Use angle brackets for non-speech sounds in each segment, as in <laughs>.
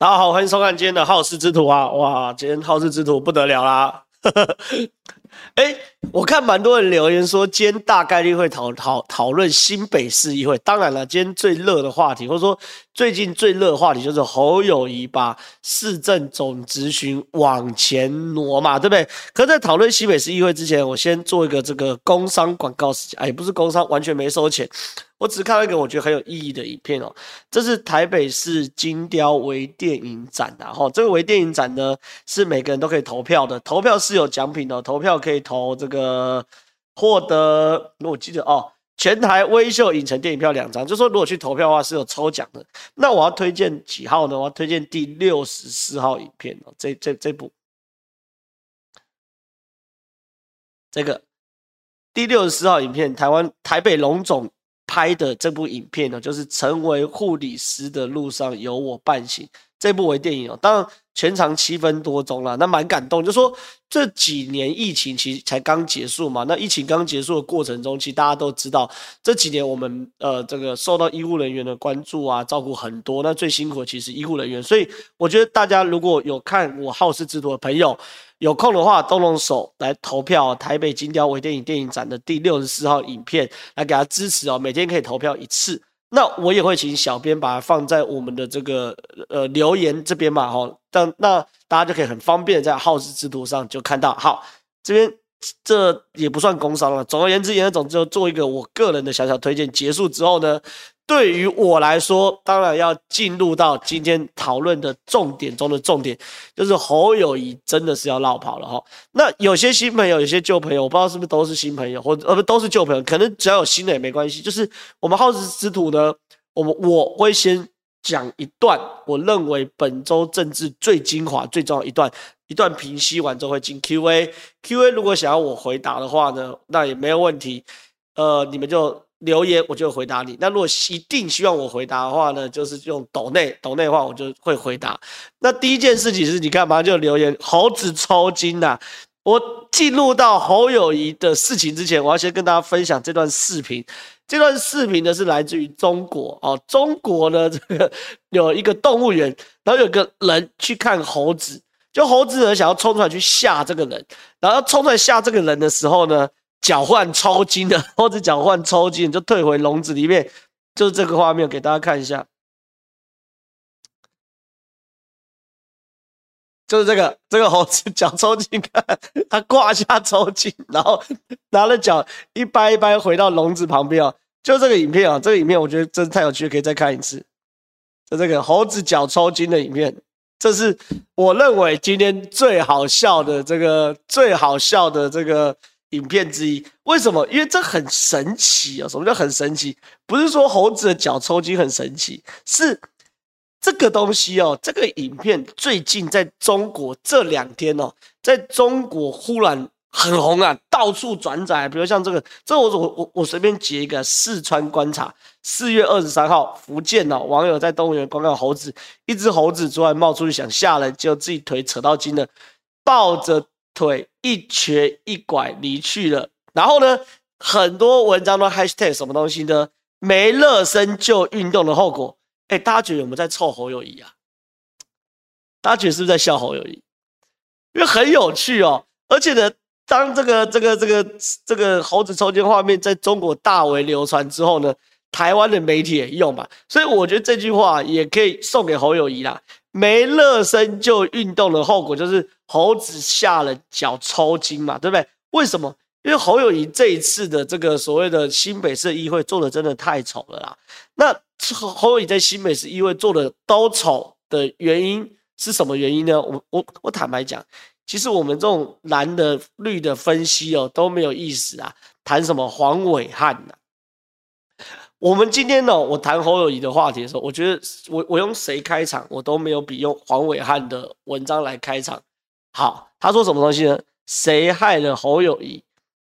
大家好，欢迎收看今天的好事之徒啊！哇，今天好事之徒不得了啦！哎、欸，我看蛮多人留言说，今天大概率会讨讨讨论新北市议会。当然了，今天最热的话题，或者说最近最热话题，就是侯友宜把市政总质询往前挪嘛，对不对？可在讨论西北市议会之前，我先做一个这个工商广告时间，哎，不是工商，完全没收钱。我只看到一个我觉得很有意义的影片哦，这是台北市金雕微电影展的哈，这个微电影展呢是每个人都可以投票的，投票是有奖品的，投票可以投这个获得，我记得哦，全台微秀影城电影票两张，就说如果去投票的话是有抽奖的。那我要推荐几号呢？我要推荐第六十四号影片哦，这这这部，这个第六十四号影片，台湾台北龙总。拍的这部影片呢，就是成为护理师的路上有我伴行这部微电影哦，当然全长七分多钟啦，那蛮感动。就说这几年疫情其实才刚结束嘛，那疫情刚结束的过程中，其实大家都知道这几年我们呃这个受到医护人员的关注啊，照顾很多，那最辛苦的其实医护人员，所以我觉得大家如果有看我好事之徒的朋友。有空的话，动动手来投票台北金雕微电影电影展的第六十四号影片，来给他支持哦。每天可以投票一次，那我也会请小编把它放在我们的这个呃留言这边嘛，哈。但那大家就可以很方便在耗时之图上就看到。好，这边这也不算工伤了。总而言之，言而总之就做一个我个人的小小推荐。结束之后呢，对于我来说，当然要进入到今天讨论的重点中的重点，就是侯友谊真的是要绕跑了哈。那有些新朋友，有些旧朋友，我不知道是不是都是新朋友，或者呃不都是旧朋友，可能只要有新的也没关系。就是我们好事之徒呢，我们我会先讲一段我认为本周政治最精华、最重要一段，一段平息完之后会进 Q&A，Q&A 如果想要我回答的话呢，那也没有问题，呃，你们就。留言我就回答你。那如果一定希望我回答的话呢，就是用抖内抖内的话，我就会回答。那第一件事情是你干嘛就留言猴子抽筋呐、我进入到侯友谊的事情之前，我要先跟大家分享这段视频。这段视频呢是来自于中国哦，中国呢这个 <laughs> 有一个动物园，然后有个人去看猴子，就猴子呢想要冲出来去吓这个人，然后冲出来吓这个人的时候呢。脚换抽筋的，<laughs> 或者脚换抽筋，就退回笼子里面，就是这个画面，给大家看一下，就是这个这个猴子脚抽筋，看他胯下抽筋，然后拿了脚一掰一掰回到笼子旁边啊，就这个影片啊，这个影片我觉得真的太有趣，可以再看一次，就这个猴子脚抽筋的影片，这是我认为今天最好笑的这个最好笑的这个。影片之一，为什么？因为这很神奇啊！什么叫很神奇？不是说猴子的脚抽筋很神奇，是这个东西哦。这个影片最近在中国这两天哦，在中国忽然很红啊，到处转载。比如像这个，这我我我我随便截一个，四川观察，四月二十三号，福建哦，网友在动物园观看猴子，一只猴子突然冒出去想吓人，结果自己腿扯到筋了，抱着。腿一瘸一拐离去了，然后呢，很多文章都 hashtag 什么东西呢？没热身就运动的后果。哎，大家觉得有没有在臭侯友宜啊？大家觉得是不是在笑侯友宜？因为很有趣哦，而且呢，当这个这个这个这个猴子抽筋画面在中国大为流传之后呢，台湾的媒体也用嘛，所以我觉得这句话也可以送给侯友宜啦。没热身就运动的后果就是猴子下了脚抽筋嘛，对不对？为什么？因为侯友谊这一次的这个所谓的新北市议会做的真的太丑了啦。那侯友谊在新北市议会做的都丑的原因是什么原因呢？我我我坦白讲，其实我们这种蓝的绿的分析哦都没有意思啊，谈什么黄暐瀚呢？我们今天呢，我谈侯友宜的话题的时候，我觉得我我用谁开场，我都没有比用黄伟汉的文章来开场好。他说什么东西呢？谁害了侯友宜？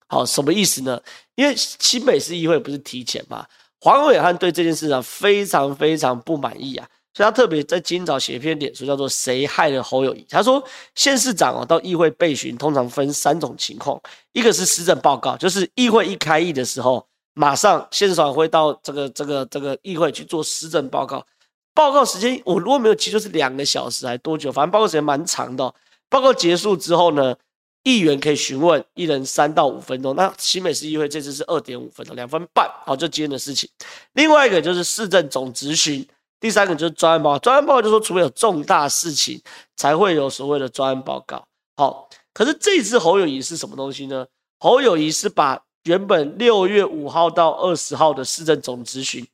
好，什么意思呢？因为新北市议会不是提前嘛，黄伟汉对这件事啊非常非常不满意啊，所以他特别在今早写一篇脸书，叫做“谁害了侯友宜”。他说，县市长哦到议会备询，通常分三种情况，一个是施政报告，就是议会一开议的时候。马上县长会到这个这个这个议会去做施政报告，报告时间我如果没有记错是两个小时还多久，反正报告时间蛮长的哦。报告结束之后呢，议员可以询问，一人三到五分钟。那新北市议会这次是二点五分钟，两分半，好，就今天的事情。另外一个就是市政总质询，第三个就是专案报告。专案报告就是说，除非有重大事情，才会有所谓的专案报告。好，可是这次侯友谊是什么东西呢？侯友谊是把原本六月五号到二十号的市政总质询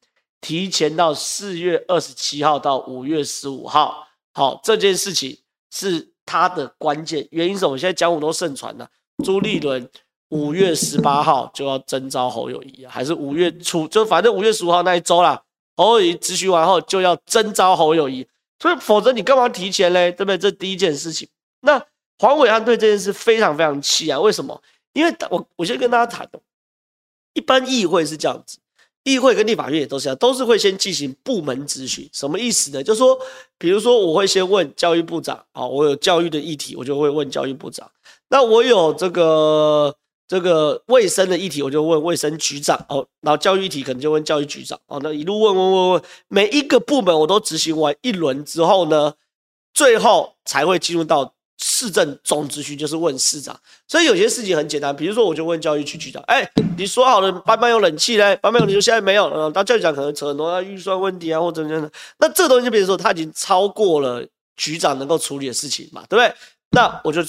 提前到四月二十七号到五月十五号。好，这件事情是。他的关键原因是什么？现在江湖都盛传了，朱立伦五月十八号就要征召侯友宜，还是五月初？就反正五月十五号那一周啦。侯友宜质询完后就要征召侯友宜，所以否则你干嘛提前嘞？对不对？这第一件事情。那黄暐瀚对这件事非常非常气啊！为什么？因为我我先跟大家谈，一般议会是这样子。议会跟立法院也都是这样，都是会先进行部门咨询。什么意思呢？就说，比如说，我会先问教育部长，啊，我有教育的议题，我就会问教育部长。那我有这个这个卫生的议题，我就问卫生局长，哦，然后教育议题可能就问教育局长，哦，那一路问问问问，每一个部门我都执行完一轮之后呢，最后才会进入到。市政总质询就是问市长，所以有些事情很简单，比如说我就问教育局局长，哎、你说好了班班有冷气嘞，班班有冷气现在没有，嗯，当教育长可能扯很多预算问题啊，或者怎么样的，那这东西就比如说他已经超过了局长能够处理的事情嘛，对不对？那我就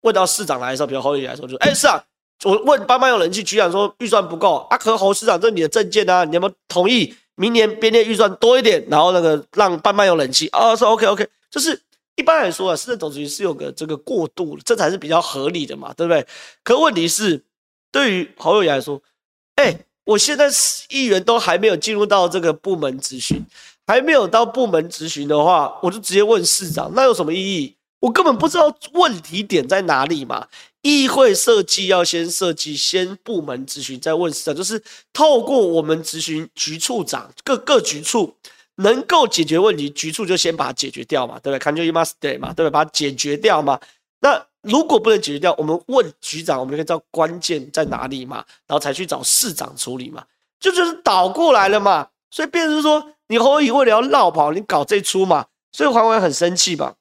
问到市长来的时候，比如侯友来说，就哎、欸，市长，我问班班有冷气，局长说预算不够啊，可侯市长这是你的政见啊，你有没有同意明年编列预算多一点，然后那个让班班有冷气啊？说 OK OK，就是。一般来说啊，市政总质询是有个这个过渡，这才是比较合理的嘛，对不对？可问题是，对于侯友宜来说，哎、欸，我现在议员都还没有进入到这个部门咨询，还没有到部门咨询的话，我就直接问市长，那有什么意义？我根本不知道问题点在哪里嘛。议会设计要先设计，先部门咨询，再问市长，就是透过我们咨询局处长，各各局处。能够解决问题，局处就先把它解决掉嘛，对不对？？Can you must stay 嘛，对不对？把它解决掉嘛。那如果不能解决掉，我们问局长，我们可以知道关键在哪里嘛，然后才去找市长处理嘛，就就是倒过来了嘛。所以变成说，你侯友为了要落跑，你搞这出嘛，所以黄伟很生气吧？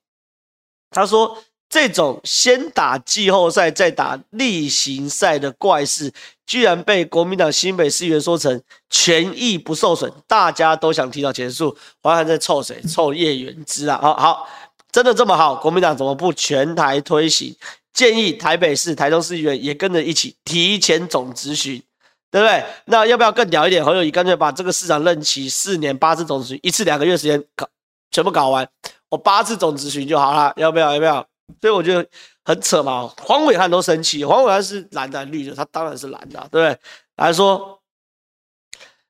他说。这种先打季后赛再打例行赛的怪事，居然被国民党新北市议员说成权益不受损，大家都想提早结束。黄暐瀚在臭谁？臭叶元之啊！好好，真的这么好？国民党怎么不全台推行？建议台北市、台中市议员也跟着一起提前总质询，对不对？那要不要更屌一点？侯友宜干脆把这个市长任期四年八次总质询，一次两个月时间搞全部搞完，我八次总质询就好了，要不要？要不要？所以我觉得很扯嘛，黄伟汉都生气，黄伟汉是蓝的绿的，他当然是蓝的，对不对？来说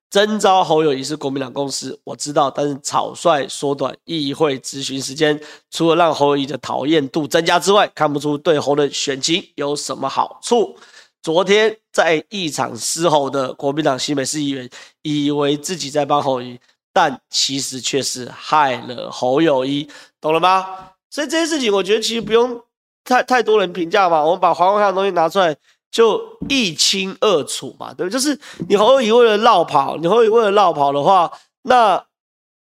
征召侯友谊是国民党公司，我知道，但是草率缩短议会质询时间，除了让侯友谊的讨厌度增加之外，看不出对侯的选情有什么好处。昨天在一场嘶吼的国民党新北市议员，以为自己在帮侯友谊，但其实却是害了侯友谊，懂了吗？所以这些事情，我觉得其实不用太太多人评价嘛。我们把黄暐瀚的东西拿出来，就一清二楚嘛，对不对？就是你侯友谊为了绕跑，你侯友谊为了绕跑的话，那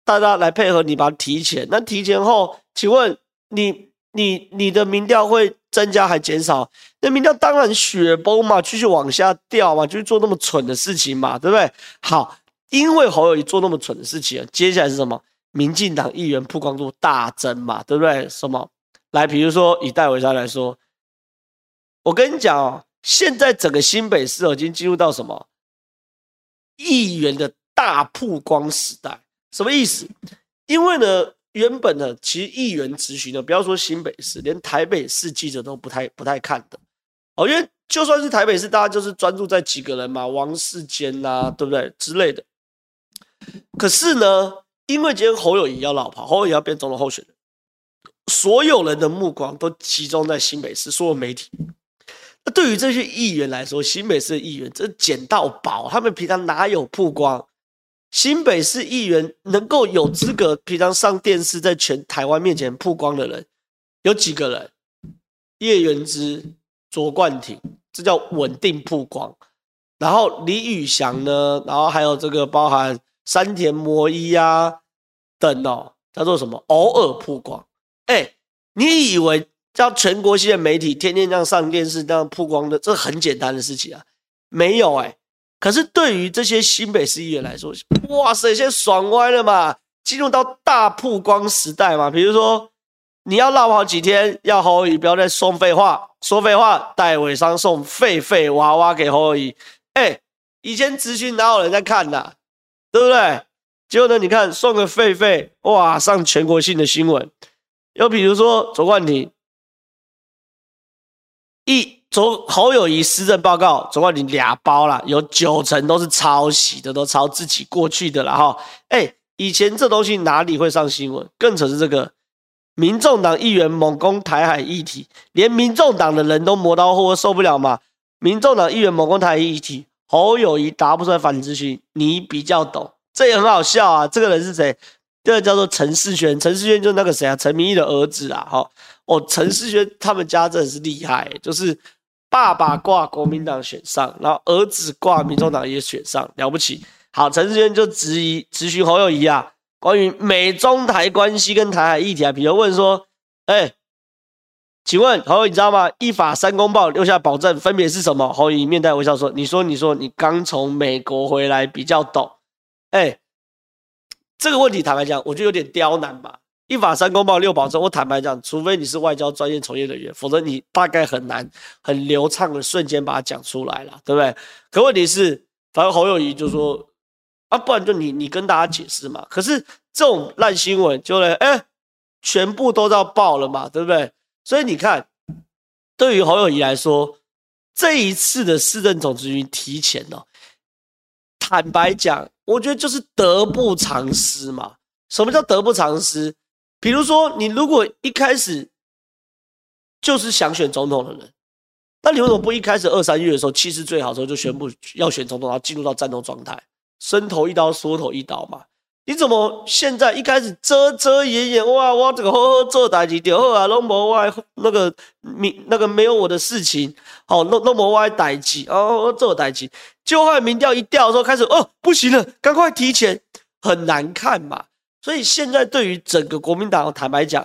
大家来配合你，把它提前。那提前后，请问你你你的民调会增加还减少？那民调当然雪崩嘛，继续往下掉嘛，就是做那么蠢的事情嘛，对不对？好，因为侯友谊做那么蠢的事情，接下来是什么？民进党议员曝光度大增嘛，对不对？什么？来，比如说以戴维山来说，我跟你讲哦，现在整个新北市已经进入到什么议员的大曝光时代？什么意思？因为呢，原本呢，其实议员质询呢，不要说新北市，连台北市记者都不太不太看的哦，因为就算是台北市，大家就是专注在几个人嘛，王世坚呐，对不对之类的。可是呢，因为今天侯友宜要落跑，侯友宜要变总统候选人，所有人的目光都集中在新北市，所有媒体。那对于这些议员来说，新北市的议员这捡到宝，他们平常哪有曝光？新北市议员能够有资格平常上电视，在全台湾面前曝光的人有几个人？叶元之、卓冠廷，这叫稳定曝光。然后李宇翔呢？然后还有这个包含。山田摩伊啊，等哦，叫做什么？偶尔曝光。哎，你以为叫全国性的媒体天天这样上电视这样曝光的，这很简单的事情啊？没有哎。可是对于这些新北市议员来说，哇塞，现在爽歪了嘛，进入到大曝光时代嘛。比如说，你要闹好几天，要侯友宜不要再送废话，说废话，戴伟商送废废娃娃给侯友宜。哎，以前资讯哪有人在看呐、啊？对不对？结果呢，你看送个废废，哇，上全国性的新闻。又比如说卓冠廷，一。卓侯友谊施政报告，总共你俩包了，有九成都是抄袭的，都抄自己过去的了哈。哎，以前这东西哪里会上新闻？更扯是这个，民众党议员猛攻台海议题，连民众党的人都磨刀霍霍受不了嘛。民众党议员猛攻台海议题，侯友宜答不出来反咨询，你比较懂，这也很好笑啊。这个人是谁？这个叫做陈世轩，陈世轩就是那个谁啊？陈明义的儿子啊。哈，哦，陈世轩他们家真的是厉害，就是。爸爸挂国民党选上，然后儿子挂民众党也选上，了不起。好，陈世轩就质疑质询侯友宜啊，关于美中台关系跟台海议题啊，比如问说，哎、请问侯友你知道吗？一法三公报留下保证分别是什么？侯友宜面带微笑说，你说你说你刚从美国回来比较懂，哎、这个问题坦白讲，我觉得有点刁难吧。一法三公报六保证，我坦白讲，除非你是外交专业从业人员，否则你大概很难很流畅的瞬间把它讲出来了，对不对？可问题是，反正侯友谊就说啊，不然就你你跟大家解释嘛。可是这种烂新闻就来，哎，全部都要报了嘛，对不对？所以你看，对于侯友谊来说，这一次的市政总质询提前哦，坦白讲，我觉得就是得不偿失嘛。什么叫得不偿失？比如说，你如果一开始就是想选总统的人，那你为什么不一开始二三月的时候气势最好的时候就宣布要选总统，然后进入到战斗状态，伸头一刀，缩头一刀嘛？你怎么现在一开始遮遮掩掩？哇，我这个呵呵做代志，好啊，拢无我那个民那个没有我的事情，好，拢拢无我代志哦，做代志，就后民调一调的时候开始哦，不行了，赶快提前，很难看嘛。所以现在对于整个国民党，坦白讲，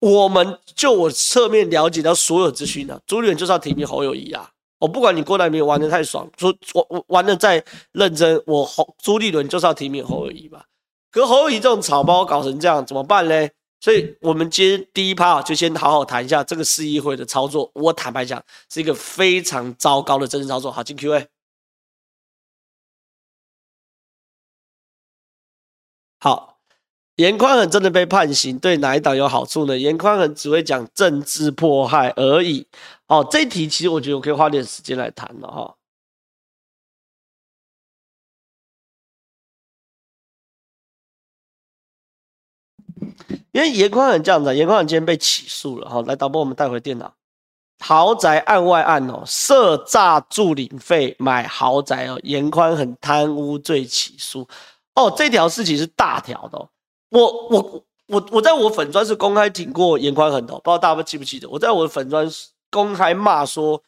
我们就我侧面了解到所有资讯呢，朱立伦就是要提名侯友谊啊！我不管你郭台铭玩的太爽，说我我玩的再认真，我侯朱立伦就是要提名侯友谊嘛。可侯友宜这种草包搞成这样怎么办呢？所以我们今天第一趴就先好好谈一下这个市议会的操作。我坦白讲，是一个非常糟糕的政治操作。好，进 Q&A。好。严宽恒真的被判刑，对哪一党有好处呢？严宽恒只会讲政治迫害而已。哦，这一题其实我觉得我可以花点时间来谈了哈。因为严宽很这样子，严宽很今天被起诉了哈。来，导播，我们带回电脑。豪宅案外案哦，涉诈助领费买豪宅哦，严宽很贪污罪起诉。哦，这条事情是大条的哦。我我我我在我粉专是公开挺过严宽很的，不知道大家记不记得？我在我的粉专公开骂说，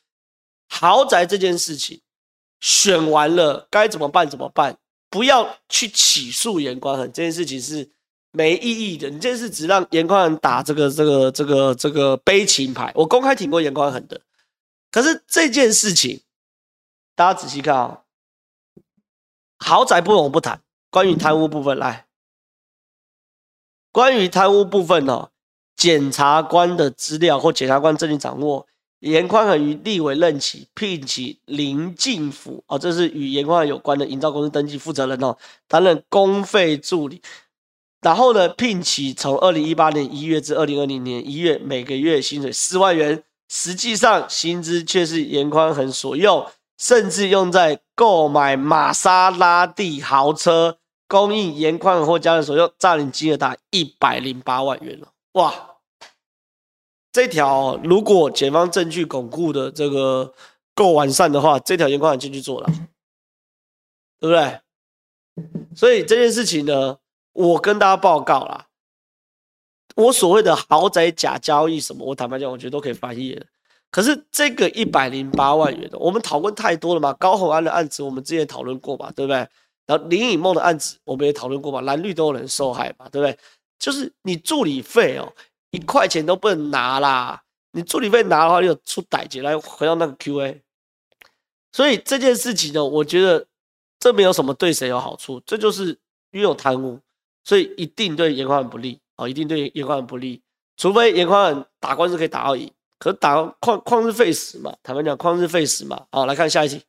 豪宅这件事情选完了该怎么办？怎么办？不要去起诉严宽很，这件事情是没意义的。你这是只让严宽恒打这个这个这个这个悲情牌。我公开挺过严宽恒的，可是这件事情大家仔细看啊、豪宅部分我不谈，关于贪污部分来。关于贪污部分哦，检察官的资料或检察官证据掌握，严宽恒于立委任期聘请林进甫哦，这是与严宽恒有关的营造公司登记负责人哦，担任公费助理。然后呢，聘期从二零一八年一月至二零二零年一月，每个月薪水四万元，实际上薪资却是严宽恒所用，甚至用在购买玛莎拉蒂豪车。供应严宽恒或家人所用，诈领金额达一百零八万元了。哇，这条如果检方证据巩固的这个够完善的话，这条严宽恒进去坐了，对不对？所以这件事情呢，我跟大家报告啦，我所谓的豪宅假交易什么，我坦白讲，我觉得都可以翻页。可是这个一百零八万元的，我们讨论太多了嘛？高虹安的案子我们之前讨论过嘛，对不对？然后林以梦的案子我们也讨论过嘛，蓝绿都有人受害嘛，对不对？就是你助理费哦，一块钱都不能拿啦，你助理费拿的话，就出歹劫来回到那个 Q&A。所以这件事情呢，我觉得这没有什么对谁有好处，这就是因为有贪污，所以一定对颜宽很不利哦，一定对颜宽很不利，除非颜宽恒打官司可以打到赢，可是打旷旷日费时嘛，坦白讲旷日费时嘛。好，来看下一题。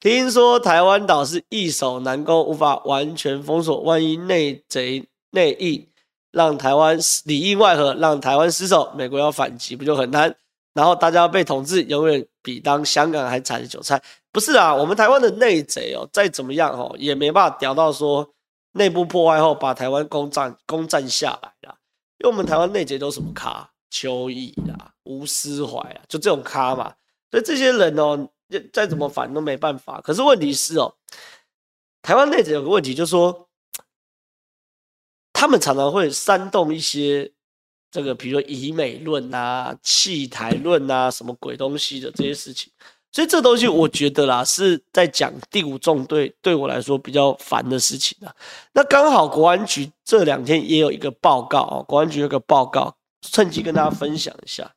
听说台湾岛是易守难攻，无法完全封锁，万一内贼内应，让台湾里应外合，让台湾失守，美国要反击不就很难？然后大家被统治，永远比当香港还惨的韭菜。不是啊，我们台湾的内贼哦，再怎么样哦，也没办法屌到说内部破坏后把台湾攻占攻占下来啦。因为我们台湾内贼都什么咖？邱毅啊，吴思怀啊，就这种咖嘛。所以这些人哦，再怎么反都没办法。可是问题是哦，台湾内贼有个问题，就是说他们常常会煽动一些。这个比如说以美论啊、弃台论啊，什么鬼东西的这些事情，所以这东西我觉得啦，是在讲第五纵队对我来说比较烦的事情啊。那刚好国安局这两天也有一个报告啊，国安局有个报告，趁机跟大家分享一下。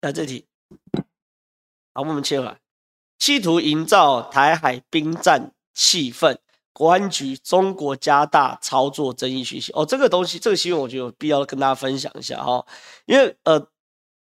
来这题，好，我们切回来。企图营造台海兵战气氛，国安局中国加大操作争议讯息。哦，这个东西这个新闻我觉得有必要跟大家分享一下哈，因为呃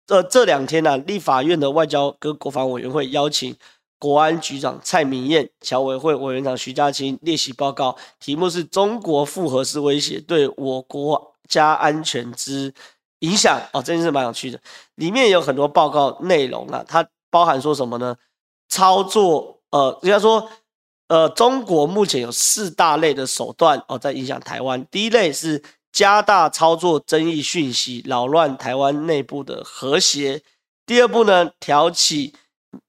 呃这两天呢、啊，立法院的外交跟国防委员会邀请国安局长蔡明彦、侨委会委员长徐嘉清列席报告，题目是中国复合式威胁对我国家安全之影响。哦，这件事蛮有趣的，里面有很多报告内容啊，它包含说什么呢？操作，呃，人家说，呃，中国目前有四大类的手段哦，在影响台湾。第一类是加大操作争议讯息，扰乱台湾内部的和谐；第二步呢，挑起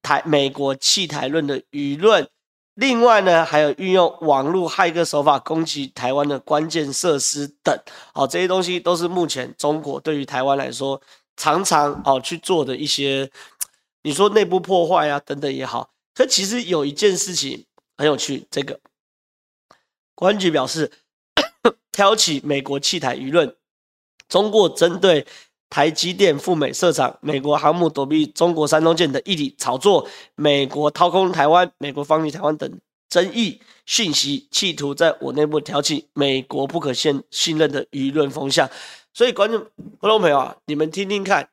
台美国弃台论的舆论；另外呢，还有运用网络骇客手法攻击台湾的关键设施等。好，这些东西都是目前中国对于台湾来说常常哦去做的一些。你说内部破坏啊，等等也好，可其实有一件事情很有趣。这个国安局表示，挑起美国弃台舆论，中国针对台积电赴美设厂、美国航母躲避中国山东舰的议题炒作，美国掏空台湾、美国放弃台湾等争议讯息，企图在我内部挑起美国不可信信任的舆论风向。所以，观众、观众朋友啊，你们听听看。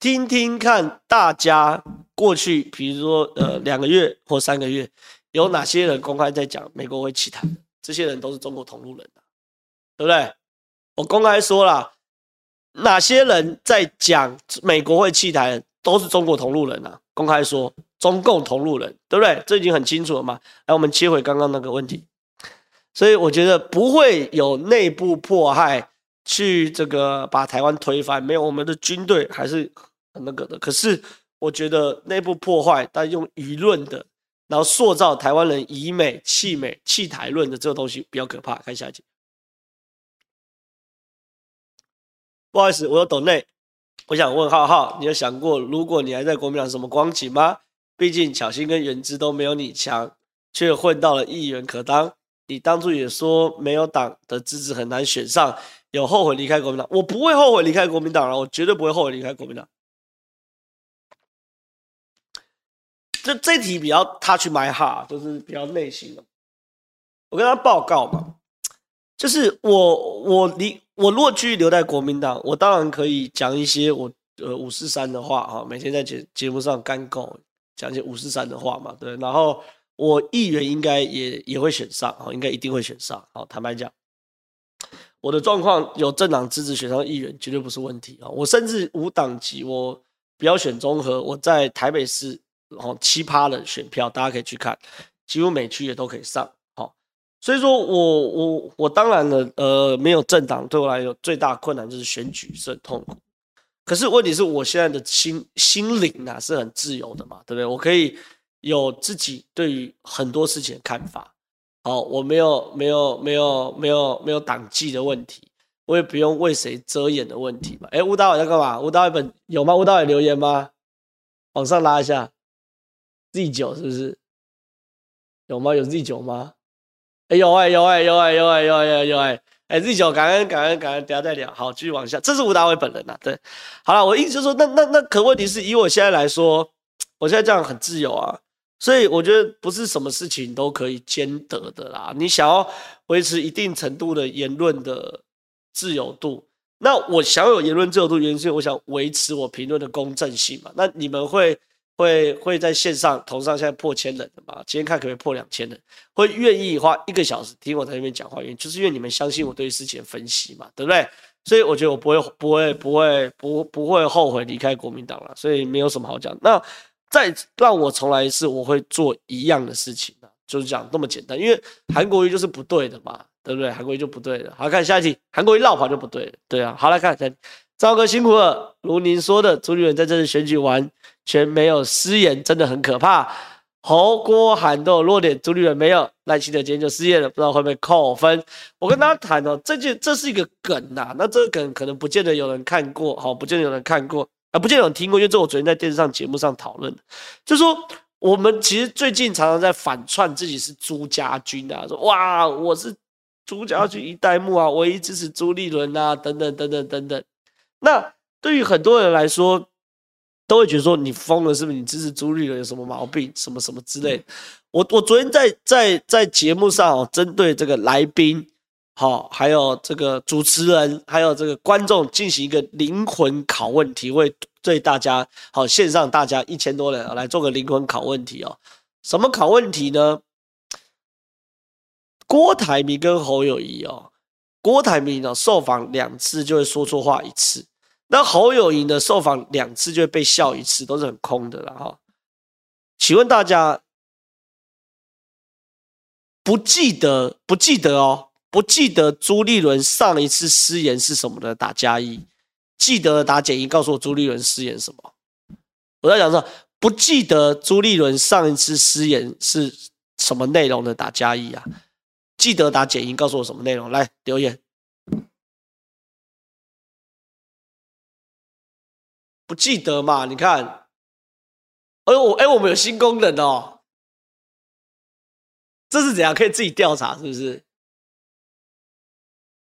听听看，大家过去，比如说，呃，两个月或三个月，有哪些人公开在讲美国会弃台？这些人都是中国同路人啊，对不对？我公开说了，哪些人在讲美国会弃台，都是中国同路人啊！公开说，中共同路人，对不对？这已经很清楚了嘛。来，我们切回刚刚那个问题，所以我觉得不会有内部迫害去这个把台湾推翻，没有，我们的军队还是很。那个的，可是我觉得内部破坏，但用舆论的，然后塑造台湾人以美弃美弃台论的这个东西比较可怕。看下一集，不好意思，我有抖内，我想问浩浩，你有想过，如果你还在国民党，什么光景吗？毕竟巧芯跟元之都没有你强，却混到了议员可当。你当初也说没有党的支持很难选上，有后悔离开国民党？我不会后悔离开国民党了，我绝对不会后悔离开国民党。这这题比较 touch my heart，就是比较内心的。我跟他报告嘛，就是我我离我若去留在国民党，我当然可以讲一些我呃五四三的话哈，每天在节节目上干讲讲一些五四三的话嘛，对。然后我议员应该也也会选上啊，应该一定会选上。好，坦白讲，我的状况有政党支持选上议员绝对不是问题啊。我甚至无党籍，我不要选中和，我在台北市。然后奇葩的选票，大家可以去看，几乎每区也都可以上。好，所以说我我我当然了，呃，没有政党对我来说最大困难就是选举是很痛苦。可是问题是我现在的心心灵啊是很自由的嘛，对不对？我可以有自己对于很多事情的看法。好，我没有没有没有没有没有党纪的问题，我也不用为谁遮掩的问题嘛。哎，吴导演在干嘛？吴导演有吗？吴导演留言吗？往上拉一下，Z 九是不是？有吗？有 Z 九吗？哎，有哎，有哎，有哎，有哎，有哎，有哎。哎，Z 九，感恩感恩感恩，等下再聊。好，继续往下。这是吴大伟本人呐、啊，对。好了，我意思就说，那那那，可问题是以我现在来说，我现在这样很自由啊，所以我觉得不是什么事情都可以兼得的啦。你想要维持一定程度的言论的自由度，那我想有言论自由度，原因是我想维持我评论的公正性嘛。那你们会？会会在线上同上现在破千人的嘛？今天看可不可以破两千人？会愿意花一个小时听我在那边讲话，原因就是因为你们相信我对事情的分析嘛，对不对？所以我觉得我不会不会不会不不会后悔离开国民党了，所以没有什么好讲。那再让我重来一次，我会做一样的事情啊，就是讲那么简单。因为韩国瑜就是不对的嘛，对不对？韩国瑜就不对的。好，看下一题，韩国瑜绕跑就不对了，对啊。好来看，赵哥辛苦了。如您说的，朱立伦在这次选举完。全没有失言，真的很可怕。侯郭韩都有弱点，朱立伦没有。赖清德今天就失业了，不知道会不会扣分。我跟大家谈哦，这件这是一个梗呐、啊，那这个梗可能不见得有人看过，好，不见得有人看过啊，不见得有人听过，因为这我昨天在电视上节目上讨论，就说我们其实最近常常在反串自己是朱家军啊，说哇，我是朱家军一代目啊，唯一支持朱立伦啊，等等等等等等。那对于很多人来说，都会觉得说你疯了，是不是？你支持朱立伦有什么毛病？什么什么之类。我我昨天在在在节目上哦，针对这个来宾，好，还有这个主持人，还有这个观众进行一个灵魂拷问题，会对大家好线上大家一千多人来做个灵魂拷问题哦。什么拷问题呢？郭台铭跟侯友谊哦，郭台铭哦受访两次就会说错话一次。那侯友宜的受访两次就会被笑一次，都是很空的了哈。请问大家不记得不记得哦？不记得朱立伦上一次失言是什么的？打加一。记得打减一，告诉我朱立伦失言什么？我在讲说不记得朱立伦上一次失言是什么内容的？打加一啊。记得打减一，告诉我什么内容？来留言。不记得嘛？你看，哎我哎，我们有新功能哦，这是怎样？可以自己调查，是不是？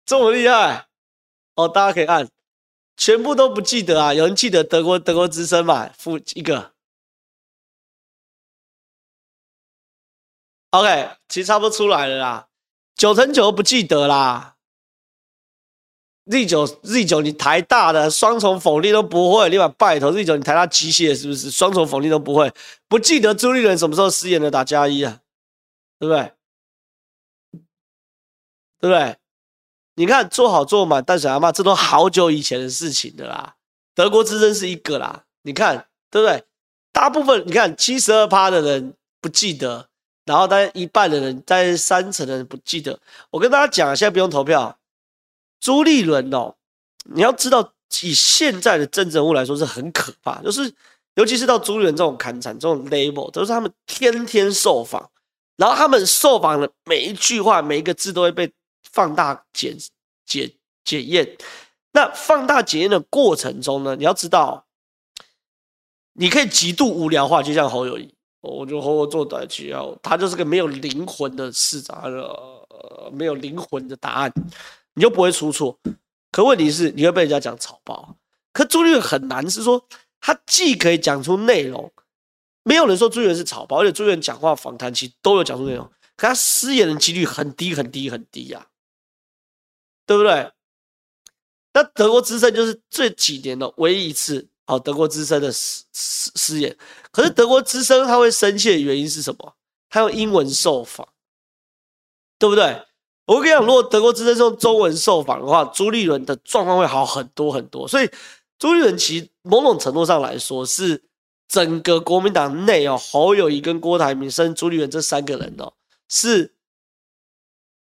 这么厉害哦！大家可以按，全部都不记得啊？有人记得德国德国之声嘛？负一个，OK，其实差不多出来了啦，九成九不记得啦。Z 九 Z 九，你台大的双重否定都不会，你把拜托 Z 九，你台大机械是不是双重否定都不会？不记得朱立伦什么时候失言的打加一啊？对不对？对不对？你看做好做满淡水阿妈，这都好久以前的事情的啦。德国之声是一个啦，你看对不对？大部分你看七十二趴的人不记得，然后大概一半的人，大概三成的人不记得。我跟大家讲，现在不用投票。朱立伦哦，你要知道，以现在的政治人物来说是很可怕，就是尤其是到朱立伦这种砍惨这种 label，都是他们天天受访，然后他们受访的每一句话、每一个字都会被放大检检检验。那放大检验的过程中呢，你要知道，你可以极度无聊化，就像侯友谊，我就和我做代志啊，他就是个没有灵魂的市长，呃，没有灵魂的答案。你就不会出错，可问题是你会被人家讲草包。可朱立伦很难，是说他既可以讲出内容，没有人说朱立伦是草包，而且朱立伦讲话访谈其实都有讲出内容，可他失言的几率很低很低很低呀，对不对？那德国之声就是这几年的唯一一次哦，德国之声的失失失言。可是德国之声他会生气的原因是什么？他用英文受访，对不对？我跟你讲，如果德国之声是用中文受访的话，朱立伦的状况会好很多很多。所以，朱立伦其实某种程度上来说，是整个国民党内哦，侯友谊跟郭台铭，甚至朱立伦这三个人哦，是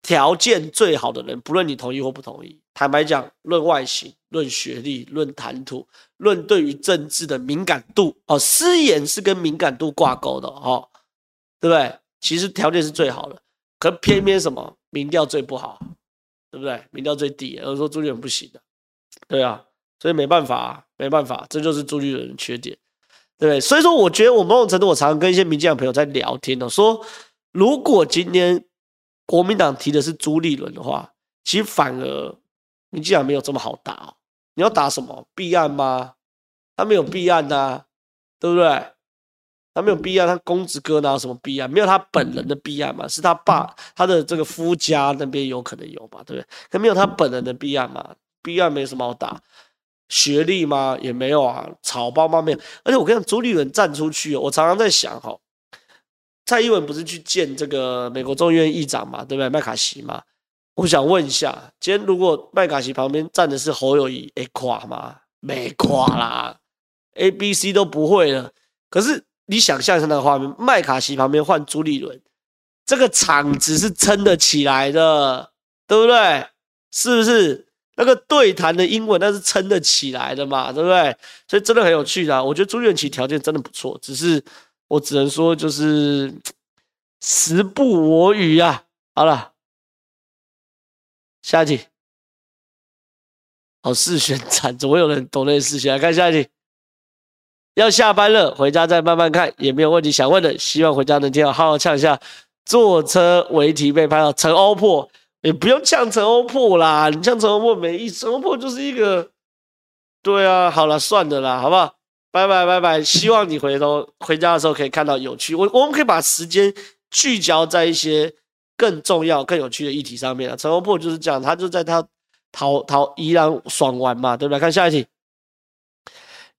条件最好的人。不论你同意或不同意，坦白讲，论外形、论学历、论谈吐、论对于政治的敏感度哦，失言是跟敏感度挂钩的哦，对不对？其实条件是最好的。可偏偏什么民调最不好，对不对？民调最低，而说朱立伦不行的，对啊，所以没办法，没办法，这就是朱立伦的缺点，对不对？所以说，我觉得我某种程度，我常常跟一些民进党朋友在聊天的，说如果今天国民党提的是朱立伦的话，其实反而民进党没有这么好打哦。你要打什么弊案吗？他没有弊案呐，对不对？他没有弊案，他公子哥哪有什么弊案？没有他本人的弊案嘛？是他爸他的这个夫家那边有可能有嘛？对不对？他没有他本人的弊案嘛？弊案没什么好打，学历吗？也没有啊，草包吗？没有。而且我跟你讲，朱立伦站出去，我常常在想哈，蔡英文不是去见这个美国众议院议长嘛？对不对？麦卡锡嘛？我想问一下，今天如果麦卡锡旁边站的是侯友宜，会垮吗？没垮啦，A、B、C 都不会了。可是你想象一下那个画面，麦卡锡旁边换朱立伦，这个场子是撑得起来的，对不对？是不是？那个对谈的英文那是撑得起来的嘛，对不对？所以真的很有趣的。我觉得朱立伦其实条件真的不错，只是我只能说就是 <tsk> 时不我与啊。好了。下一题，好视选惨，怎么有人懂那视选？来看下一题，要下班了，回家再慢慢看也没有问题。想问的，希望回家能听到，好好呛一下。坐车违停被拍到，陈欧破也不用呛陈欧破啦，你呛陈欧破没意思，陈欧破就是一个，对啊，好了，算的啦，好不好？拜拜拜拜，希望你回头回家的时候可以看到有趣。我我们可以把时间聚焦在一些。更重要、更有趣的议题上面啊，陈欧破就是这样，他就在他逃逃宜兰爽玩嘛，对不对？看下一题，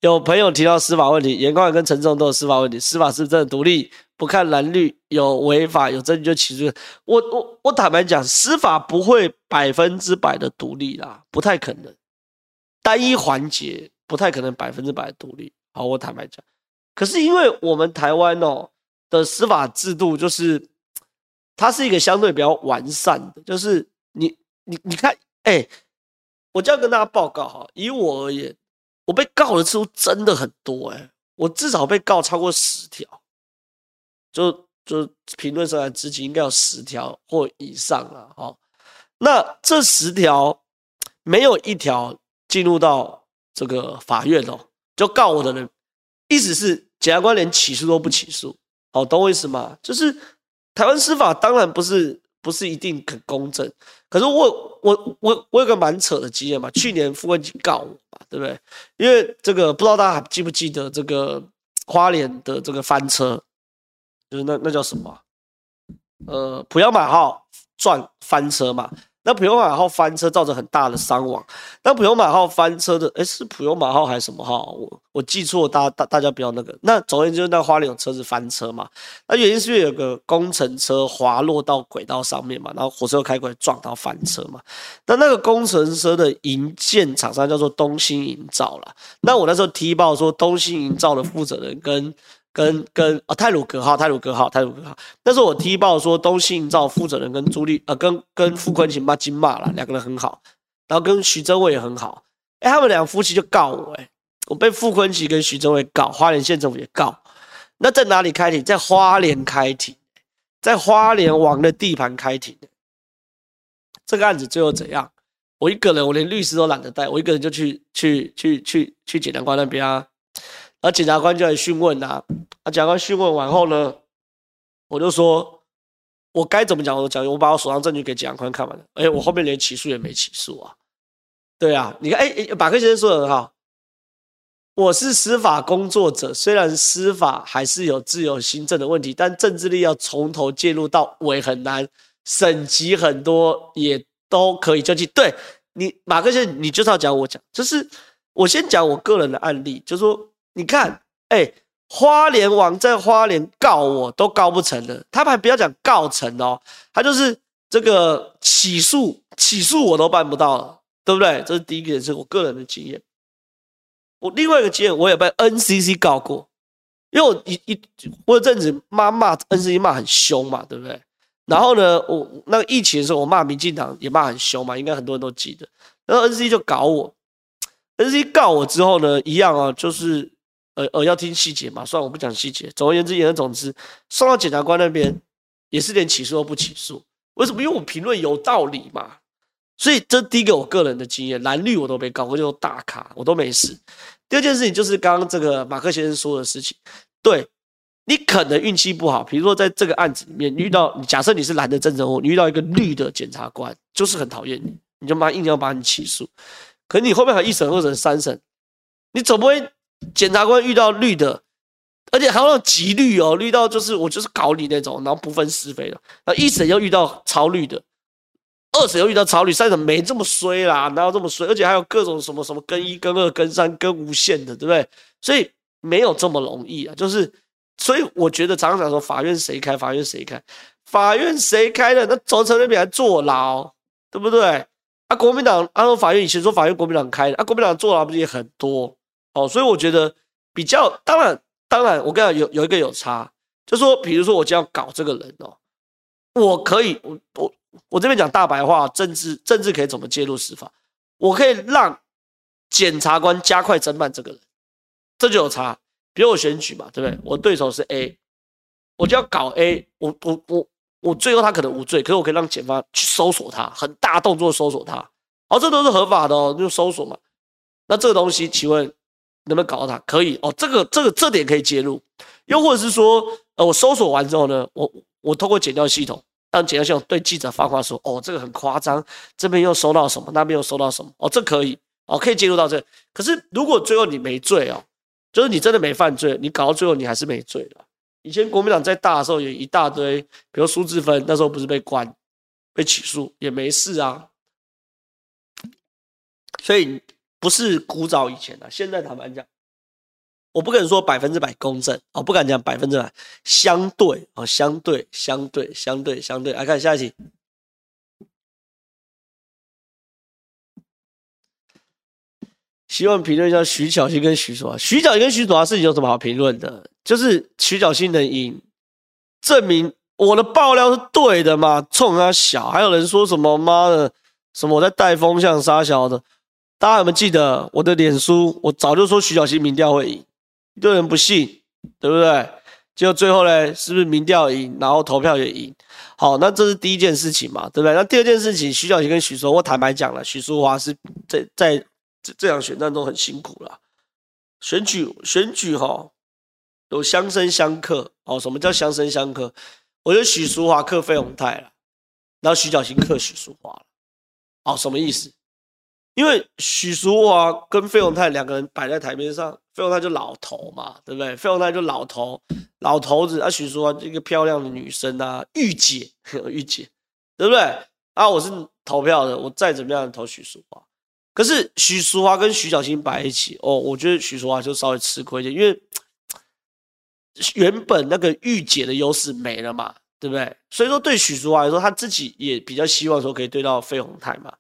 有朋友提到司法问题，严宽跟陈时中都有司法问题，司法是真的独立？不看蓝绿，有违法有证据就起诉。我我我坦白讲，司法不会百分之百的独立啦，不太可能，单一环节不太可能百分之百独立。好，我坦白讲，可是因为我们台湾哦的司法制度就是。它是一个相对比较完善的，就是你你你看，哎、我就要跟大家报告哈，以我而言，我被告的次数真的很多哎、我至少被告超过十条，就就评论上来之前应该有十条或以上了哈。那这十条没有一条进入到这个法院哦，就告我的人，意思是检察官连起诉都不起诉，好，懂我意思吗？就是。台湾司法当然不是不是一定很公正，可是我我我我有个蛮扯的经验嘛，去年傅昆萁告我嘛，对不对？因为这个不知道大家还记不记得这个花莲的这个翻车，就是那那叫什么？呃，普悠玛号撞翻车嘛。那普悠玛号翻车造成很大的伤亡。那普悠玛号翻车的，诶，是普悠玛号还是什么号？我我记错，大家大大家不要那个。那总而言之，就是那花莲有车子翻车嘛。那原因是有个工程车滑落到轨道上面嘛，然后火车又开过来撞到翻车嘛。那那个工程车的营建厂商叫做东兴营造啦。那我那时候踢爆说，东兴营造的负责人跟。跟跟啊泰鲁格号，泰鲁格号，泰鲁格号。那时候我踢爆说，东信造负责人跟朱立呃跟跟傅昆萁骂金骂了，两个人很好，然后跟徐榛蔚也很好。哎、他们两夫妻就告我、欸，哎，我被傅昆萁跟徐榛蔚告，花莲县政府也告。那在哪里开庭？在花莲开庭，在花莲王的地盘开庭。这个案子最后怎样？我一个人，我连律师都懒得带，我一个人就去去去去去检察官那边啊。而检察官就来讯问呐，啊，检察官讯问完后呢，我就说，我该怎么讲我都讲，我把我手上证据给检察官看完了，哎，我后面连起诉也没起诉啊，对啊，你看，哎，马克先生说的很好，我是司法工作者，虽然司法还是有自由行政的问题，但政治力要从头介入到尾很难，省级很多也都可以就去，对你，马克先生，你就是要讲我讲，就是我先讲我个人的案例，就是说。你看，哎、花莲王在花莲告我都告不成了，他们还不要讲告成哦，他就是这个起诉，起诉我都办不到了，对不对？这是第一个，是我个人的经验。我另外一个经验，我也被 NCC 告过，因为我一一我有阵子骂骂 NCC 骂很凶嘛，对不对？然后呢，我那个疫情的时候，我骂民进党也骂很凶嘛，应该很多人都记得。然后 NCC 就搞我，NCC 告我之后呢，一样啊，就是。呃呃，要听细节嘛？算了，我不讲细节。总而言之，言而总之，送到检察官那边也是连起诉都不起诉。为什么？因为我评论有道理嘛。所以这第一个我个人的经验，蓝绿我都被告，我就大卡，我都没事。第二件事情就是刚刚这个马克先生说的事情，对，你可能运气不好，比如说在这个案子里面遇到，假设你是蓝的政治人，你遇到一个绿的检察官，就是很讨厌你，你就妈硬要把你起诉。可你后面还一审、二审、三审，你总不会检察官遇到绿的，而且还有那种极绿哦，绿到就是我就是搞你那种，然后不分是非的。那一审又遇到超绿的，二审又遇到超绿，三审没这么衰啦，哪有这么衰？而且还有各种什么什么跟一、跟二、跟三、跟无限的，对不对？所以没有这么容易啊。就是，所以我觉得常常说，法院谁开？法院谁开？法院谁开的？那周成那边还坐牢，对不对？啊，国民党安、啊、法院以前说法院国民党开的，啊，国民党坐牢不是也很多哦？所以我觉得比较当然当然，我跟你讲有有一个有差，就说比如说我就要搞这个人哦，我可以我我我这边讲大白话，政治政治可以怎么介入司法？我可以让检察官加快侦办这个人，这就有差。比如我选举嘛，对不对？我对手是 A，我就要搞 A，我我我。我最后他可能无罪，可是我可以让检方去搜索他，很大动作搜索他，哦，这都是合法的哦，就搜索嘛。那这个东西，请问能不能搞到他？可以哦，这个这个这点可以介入。又或者是说，呃，我搜索完之后呢，我我通过检调系统，让检调系统对记者发话说，哦，这个很夸张，这边又收到什么，那边又收到什么，哦，这可以，哦，可以介入到这。可是如果最后你没罪哦，就是你真的没犯罪，你搞到最后你还是没罪的。以前国民党在大的时候也一大堆，比如苏志芬那时候不是被关、被起诉也没事啊，所以不是古早以前的，现在坦白讲，我不敢说百分之百公正，我不敢讲百分之百，相对哦，相对相对相对相对，来看下一题。希望评论一下徐小新跟徐淑华。徐巧芯跟徐淑华事情有什么好评论的？就是徐小新能赢，证明我的爆料是对的嘛？冲他小，还有人说什么妈的，什么我在带风向杀小的？大家有没有记得我的脸书？我早就说徐巧芯民调会赢，一堆人不信，对不对？结果最后呢，是不是民调赢，然后投票也赢？好，那这是第一件事情嘛，对不对？那第二件事情，徐巧芯跟徐淑华，我坦白讲了，徐淑华是在在。这这场选战中很辛苦了，选举选举哈，有相生相克哦。什么叫相生相克？我觉得许淑华克费鸿泰了，然后徐小新克许淑华了，哦，什么意思？因为许淑华跟费永泰两个人摆在台面上，费永泰就老头嘛，对不对？费永泰就老头，老头子啊。许淑华一个漂亮的女生啊，御姐，<laughs> 御姐，对不对？啊，我是投票的，我再怎么样投许淑华。可是许淑华跟徐巧芯摆一起哦，我觉得许淑华就稍微吃亏一点，因为原本那个御姐的优势没了嘛，对不对？所以说对许淑华来说，他自己也比较希望说可以对到费永泰嘛。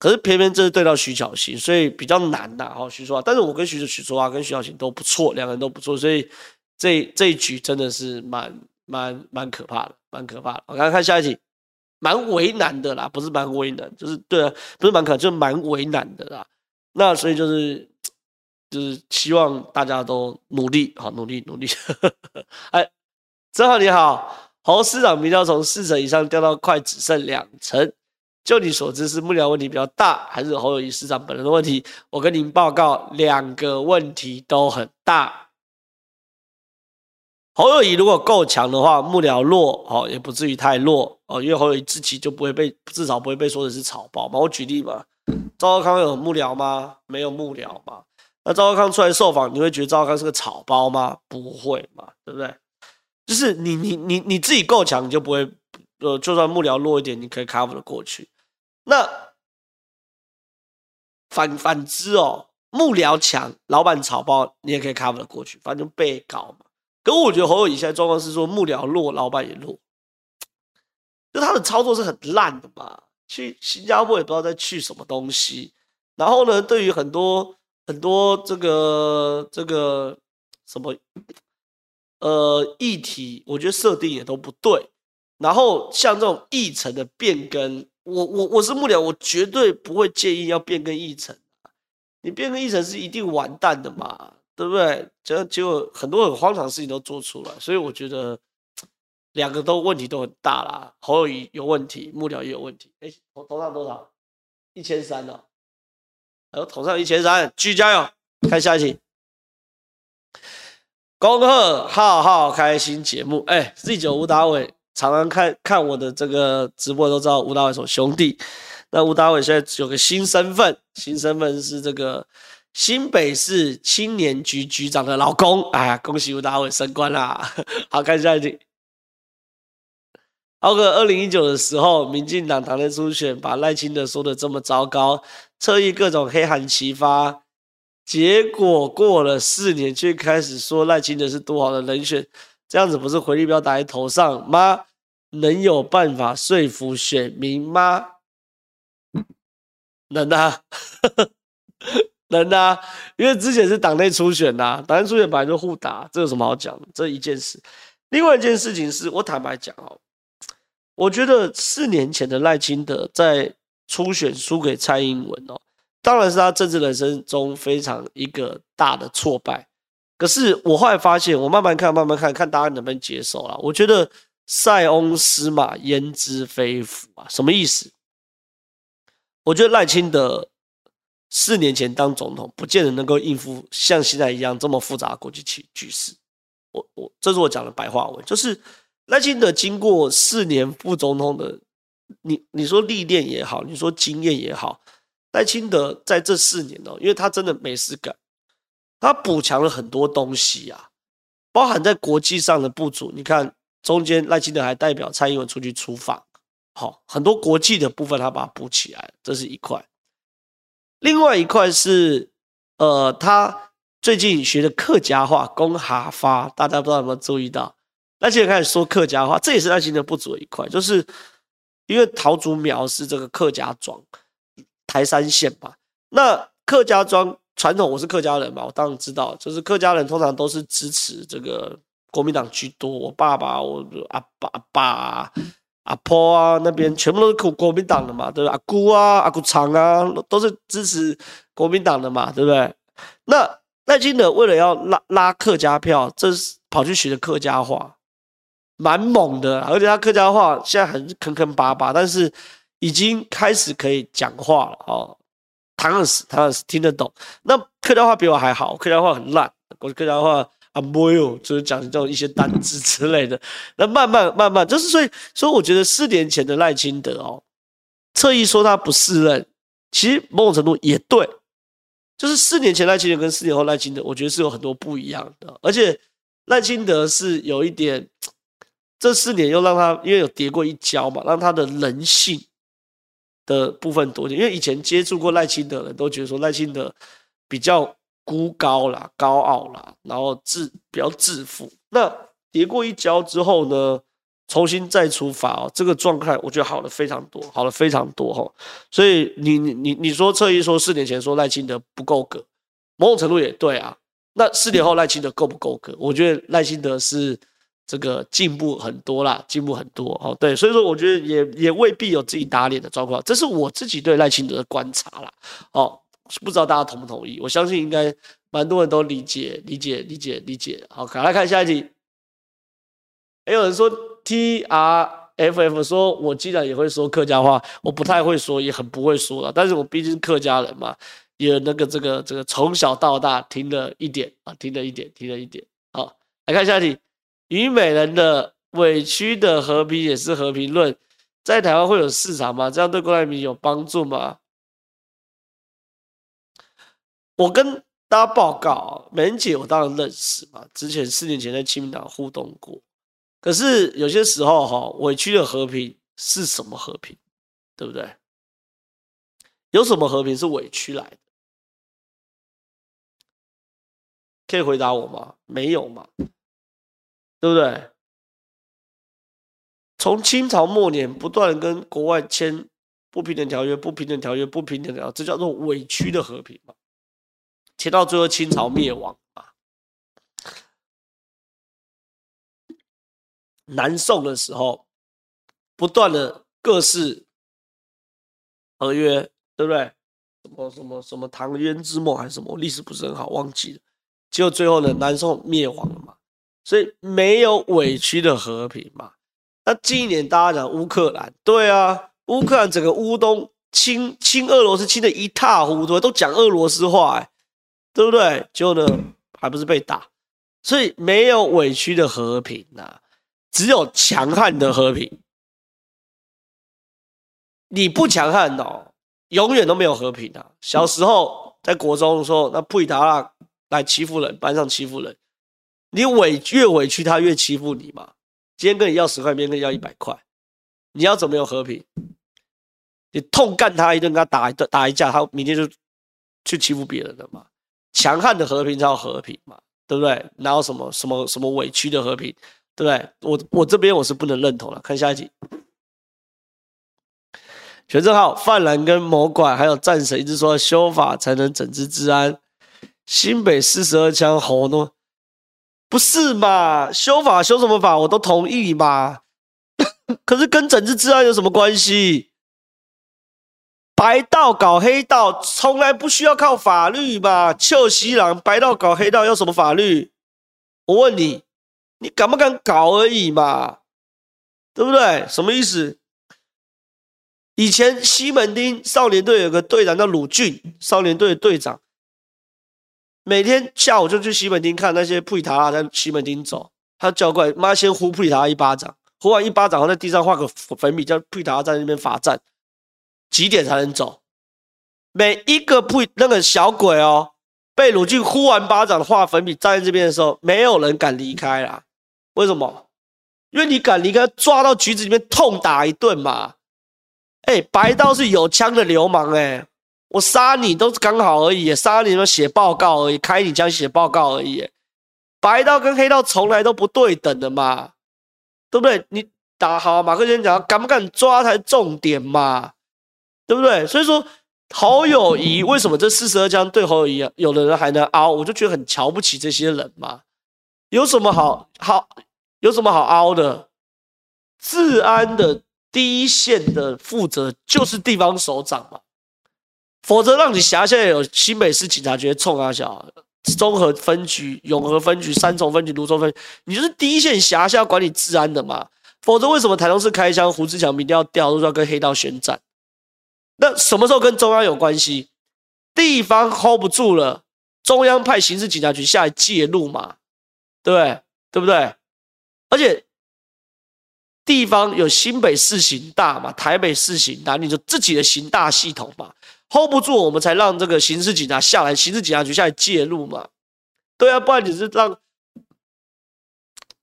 可是偏偏这是对到徐巧芯，所以比较难呐。哈，许淑华，但是我跟徐许淑华跟徐巧芯都不错，两个人都不错，所以这这一局真的是蛮蛮蛮可怕的，蛮可怕的。我刚看下一题。蛮为难的啦，不是蛮为难，就是对啊，不是蛮可，就是蛮为难的啦。那所以就是就是希望大家都努力，好努力努力。<laughs> 哎，正好你好，侯市长民调从四成以上掉到快只剩两成，就你所知是幕僚问题比较大，还是侯友谊市长本人的问题？我跟您报告，两个问题都很大。侯友谊如果够强的话，幕僚弱哦，也不至于太弱哦，因为侯友谊自己就不会被，至少不会被说的是草包嘛。我举例嘛，赵少康有幕僚吗？没有幕僚嘛。那赵少康出来受访，你会觉得赵少康是个草包吗？不会嘛，对不对？就是你你你你自己够强，你就不会，呃，就算幕僚弱一点，你可以 cover 的过去。那反反之哦，幕僚强，老板草包，你也可以 cover 的过去，反正被搞嘛。可我觉得侯友宜现在状况是说幕僚弱，老板也弱，就他的操作是很烂的嘛。去新加坡也不知道在去什么东西，然后呢，对于很多很多这个这个什么呃议题，我觉得设定也都不对。然后像这种议程的变更，我我我是幕僚，我绝对不会建议要变更议程。你变更议程是一定完蛋的嘛。对不对？结结果很多很荒唐的事情都做出来，所以我觉得两个都问题都很大啦。侯友宜有问题，幕僚也有问题。哎，头头上多少？一千三了，还有头上一千三，继续加油！看下一题。恭贺浩浩开心节目，哎、欸、，Z 九吴达伟常常看看我的这个直播都知道吴达伟是我兄弟。那吴达伟现在有个新身份，新身份是这个新北市青年局局长的老公。哎呀，恭喜吴达伟升官啦！<laughs> 好，看下一题。浩哥，二零一九的时候，民进党党内初选把赖清德说的这么糟糕，特意各种黑函齐发。结果过了四年，却开始说赖清德是多好的人选，这样子不是回力镖打在头上吗？能有办法说服选民吗？能啊，<laughs> 能啊，因为之前是党内初选呐、啊，党内初选本来就互打，这有什么好讲的？这一件事。另外一件事情是我坦白讲哦，我觉得四年前的赖清德在初选输给蔡英文哦。当然是他政治人生中非常一个大的挫败，可是我后来发现，我慢慢看，慢慢看，看大家能不能接受啦。我觉得塞翁失马焉知非福啊，什么意思？我觉得赖清德四年前当总统，不见得能够应付像现在一样这么复杂的国际局局势。我我这是我讲的白话文，就是赖清德经过四年副总统的，你你说历练也好，你说经验也好。赖清德在这四年哦，因为他真的没事干，他补强了很多东西啊，包含在国际上的不足。你看中间赖清德还代表蔡英文出去出访，好，很多国际的部分他把它补起来，这是一块。另外一块是，呃，他最近学的客家话，公哈发，大家不知道有没有注意到？赖清德开始说客家话，这也是赖清德不足的一块，就是因为桃竹苗是这个客家庄。台山线吧，那客家庄传统，我是客家人嘛，我当然知道，就是客家人通常都是支持这个国民党居多。我爸爸、我阿爸、阿爸、啊、阿婆啊那边全部都是国国民党的嘛，对不对？阿姑啊、阿姑长啊，都是支持国民党的嘛，对不对？那赖清德为了要拉拉客家票，这是跑去学的客家话，蛮猛的，而且他客家话现在很坑坑巴巴，但是。已经开始可以讲话了哦，唐老师，唐老师听得懂。那客家话比我还好，客家话很烂，我客家话啊没有，就是讲这种一些单字之类的。那慢慢慢慢，就是所以，所以我觉得四年前的赖清德哦，特意说他不适任，其实某种程度也对，就是四年前赖清德跟四年后赖清德，我觉得是有很多不一样的。而且赖清德是有一点，这四年又让他因为有跌过一跤嘛，让他的人性。的部分多一点，因为以前接触过赖清德的人都觉得说赖清德比较孤高啦、高傲啦，然后自比较自负。那跌过一跤之后呢，重新再出发哦，这个状态我觉得好了非常多，好了非常多哈。所以你你你你说侧翼说四年前说赖清德不够格，某种程度也对啊。那四年后赖清德够不够格？我觉得赖清德是。这个进步很多啦，进步很多哦。对，所以说我觉得也也未必有自己打脸的状况，这是我自己对赖清德的观察啦。哦，不知道大家同不同意？我相信应该蛮多人都理解、理解、理解、理解。好，赶快看下一题。也有人说 T R F F 说，我既然也会说客家话，我不太会说，也很不会说了。但是我毕竟是客家人嘛，也那个这个这个从小到大听了一点啊，听了一点，听了一点。好，来看下一题。虞美人的委屈的和平也是和平论，在台湾会有市场吗？这样对郭台铭有帮助吗？我跟大家报告，美人姐我当然认识嘛，之前四年前在亲民党互动过。可是有些时候哈，委屈的和平是什么和平？对不对？有什么和平是委屈来的？可以回答我吗？没有嘛？对不对？从清朝末年不断跟国外签不平等条约、不平等条约、不平等条约，这叫做委屈的和平嘛？签到最后清朝灭亡啊。南宋的时候，不断的各式合约，对不对？什么什么什么唐渊之梦还是什么？历史不是很好，忘记了。结果最后呢，南宋灭亡了嘛。所以没有委屈的和平嘛？那近一年大家讲乌克兰，对啊，乌克兰整个乌东亲亲俄罗斯亲的一塌糊涂，都讲俄罗斯话，哎，对不对？结果呢，还不是被打？所以没有委屈的和平呐、只有强悍的和平。你不强悍哦，永远都没有和平啊！小时候在国中的时候，那布里达拉来欺负人，班上欺负人，你委越委屈他，越欺负你嘛。今天跟你要十块，明天跟你要一百块，你要怎么有和平？你痛干他一顿，跟他打一顿，打一架，他明天就去欺负别人了嘛。强悍的和平才有和平嘛，对不对？哪有什么什么什么委屈的和平，对不对？我我这边我是不能认同了。看下一集。全正浩、泛蓝跟魔拐还有战神一直说修法才能整治治安，新北四十二枪好多，不是嘛？修法修什么法？我都同意嘛。<coughs> 可是跟整治治安有什么关系？白道搞黑道，从来不需要靠法律嘛。臭西郎，白道搞黑道要什么法律？我问你，你敢不敢搞而已嘛？对不对？什么意思？以前西门町少年队有个队长叫鲁俊，少年队的队长，每天下午就去西门町看那些普里塔拉在西门町走，他叫过来，妈先呼普里塔拉一巴掌，呼完一巴掌后在地上画个粉笔，叫普里塔拉在那边罚站，几点才能走？每一个不那个小鬼哦，被鲁俊呼完巴掌的画粉笔站在这边的时候，没有人敢离开啦。为什么？因为你敢离开，抓到局子里面痛打一顿嘛。哎、白道是有枪的流氓哎、我杀你都是刚好而已，杀你们写报告而已，开你枪写报告而已。白道跟黑道从来都不对等的嘛，对不对？你打好马克先讲，敢不敢抓才重点嘛，对不对？所以说侯友谊为什么这四十二枪对侯友谊，有的人还能凹，我就觉得很瞧不起这些人嘛。有什么好好有什么好凹的？治安的。第一线的负责就是地方首长嘛，否则让你辖下有新北市警察局冲啊小，综合分局、永和分局、三重分局、芦洲分局，你就是第一线辖下管理治安的嘛。否则为什么台中市开枪，胡志强明天要调，都要跟黑道宣战？那什么时候跟中央有关系？地方 hold 不住了，中央派刑事警察局下来介入嘛，对不对？对不对？而且。地方有新北市刑大嘛，台北市刑大，你就自己的刑大系统嘛，hold 不住，我们才让这个刑事警察下来，刑事警察局下来介入嘛。对啊，不然你是让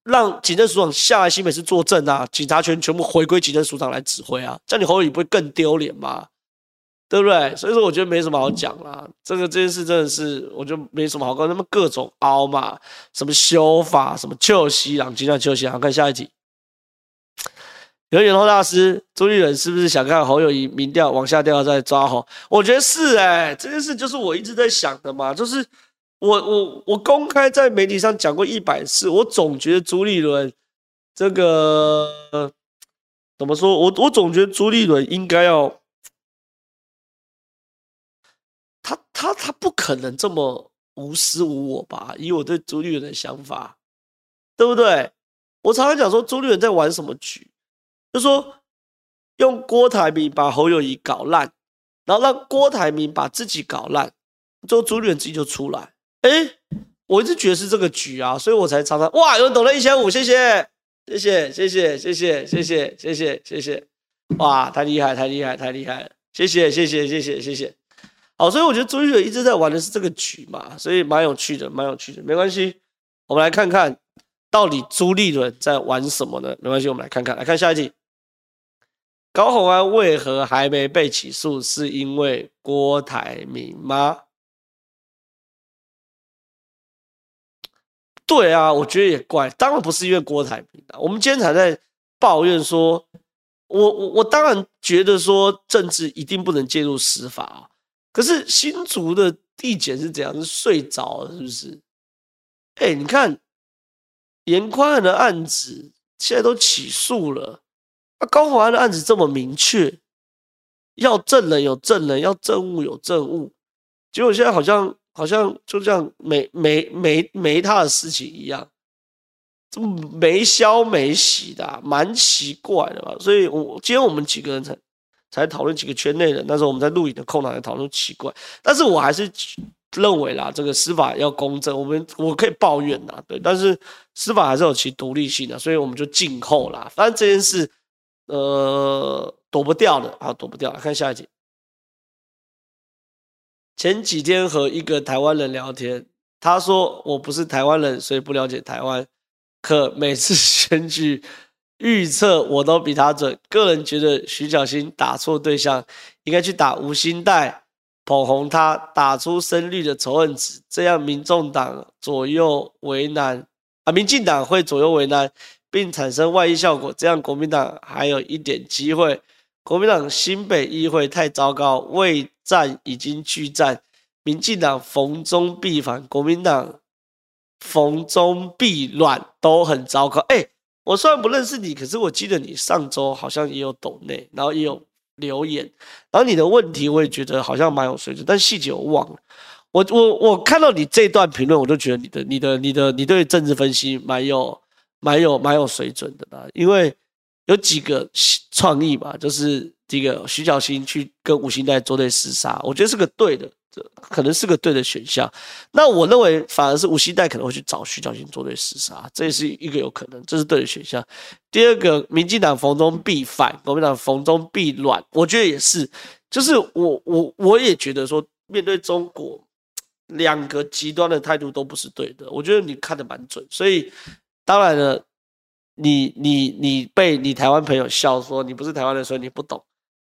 让警政署长下来新北市坐镇啊，警察权全部回归警政署长来指挥啊，这样你侯友不会更丢脸吗？对不对？所以说我觉得没什么好讲啦，这个这件事真的是我觉得没什么好讲，那么各种凹嘛，什么修法，什么旧西朗，就像旧西朗，看下一题。有远通大师朱立伦是不是想看侯友宜民调往下掉再抓侯？我觉得是哎、欸，这件事就是我一直在想的嘛，就是我我我公开在媒体上讲过一百次，我总觉得朱立伦这个怎么说？我我总觉得朱立伦应该要他他他不可能这么无私无我吧？以我对朱立伦的想法，对不对？我常常讲说朱立伦在玩什么局？就说用郭台铭把侯友谊搞烂，然后让郭台铭把自己搞烂，之后朱立伦自己就出来。哎，我一直觉得是这个局啊，所以我才常常哇，有人懂了一千五，谢谢，谢谢，谢谢，谢谢，谢谢，谢谢，谢谢，哇，太厉害，太厉害，太厉害了，谢谢，谢谢，谢谢，谢谢。好，所以我觉得朱立伦一直在玩的是这个局嘛，所以蛮有趣的，蛮有趣的，没关系，我们来看看到底朱立伦在玩什么呢？没关系，我们来看看，来看下一题。高虹安为何还没被起诉？是因为郭台铭吗？对啊，我觉得也怪。当然不是因为郭台铭的。我们今天才在抱怨说，我我我当然觉得说政治一定不能介入司法啊。可是新竹的地检是怎样？是睡着了是不是？哎，你看严宽恒的案子现在都起诉了。那高华安的案子这么明确，要证人有证人，要证物有证物，结果现在好像好像就这样没没没没他的事情一样，这么没消没息的，蛮奇怪的吧？所以我今天我们几个人才才讨论几个圈内人。那时候我们在录影的空档也讨论奇怪，但是我还是认为啦，这个司法要公正，我们我可以抱怨呐，对，但是司法还是有其独立性的，所以我们就静候啦。反正这件事，呃，躲不掉的啊，躲不掉。看下一集。前几天和一个台湾人聊天，他说我不是台湾人，所以不了解台湾。可每次 <laughs> 选举预测我都比他准。个人觉得徐小新打错对象，应该去打吴欣岱，捧红他，打出深绿的仇恨值，这样民众党左右为难啊，民进党会左右为难，并产生外溢效果，这样国民党还有一点机会。国民党新北议会太糟糕，未战已经拒战，民进党逢中必反，国民党。逢中必乱都很糟糕。哎、我虽然不认识你，可是我记得你上周好像也有抖内，然后也有留言，然后你的问题我也觉得好像蛮有水准，但细节我忘了。我我我看到你这段评论，我就觉得你的你的你的你对政治分析蛮有蛮有蛮有水准的啦，因为有几个创意嘛，就是这个徐小新去跟吴欣岱作对厮杀，我觉得是个对的。可能是个对的选项，那我认为反而是吴锡岱可能会去找徐小新作对厮杀，这也是一个有可能，这是对的选项。第二个，民进党逢中必反，国民党逢中必乱，我觉得也是，就是我我我也觉得说，面对中国两个极端的态度都不是对的，我觉得你看的蛮准，所以当然了，你你你被你台湾朋友笑说你不是台湾人，所以你不懂。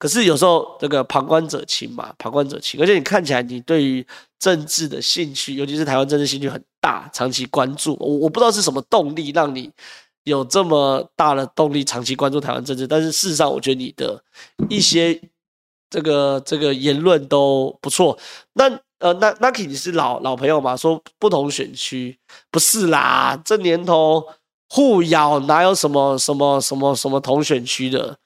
可是有时候这个旁观者清嘛，旁观者清，而且你看起来你对于政治的兴趣，尤其是台湾政治兴趣很大，长期关注。我我不知道是什么动力让你有这么大的动力长期关注台湾政治，但是事实上，我觉得你的一些这个这个言论都不错。那呃，那那 Naki 你是老老朋友嘛？说不同选区不是啦，这年头互咬哪有什么什么什么什么同选区的？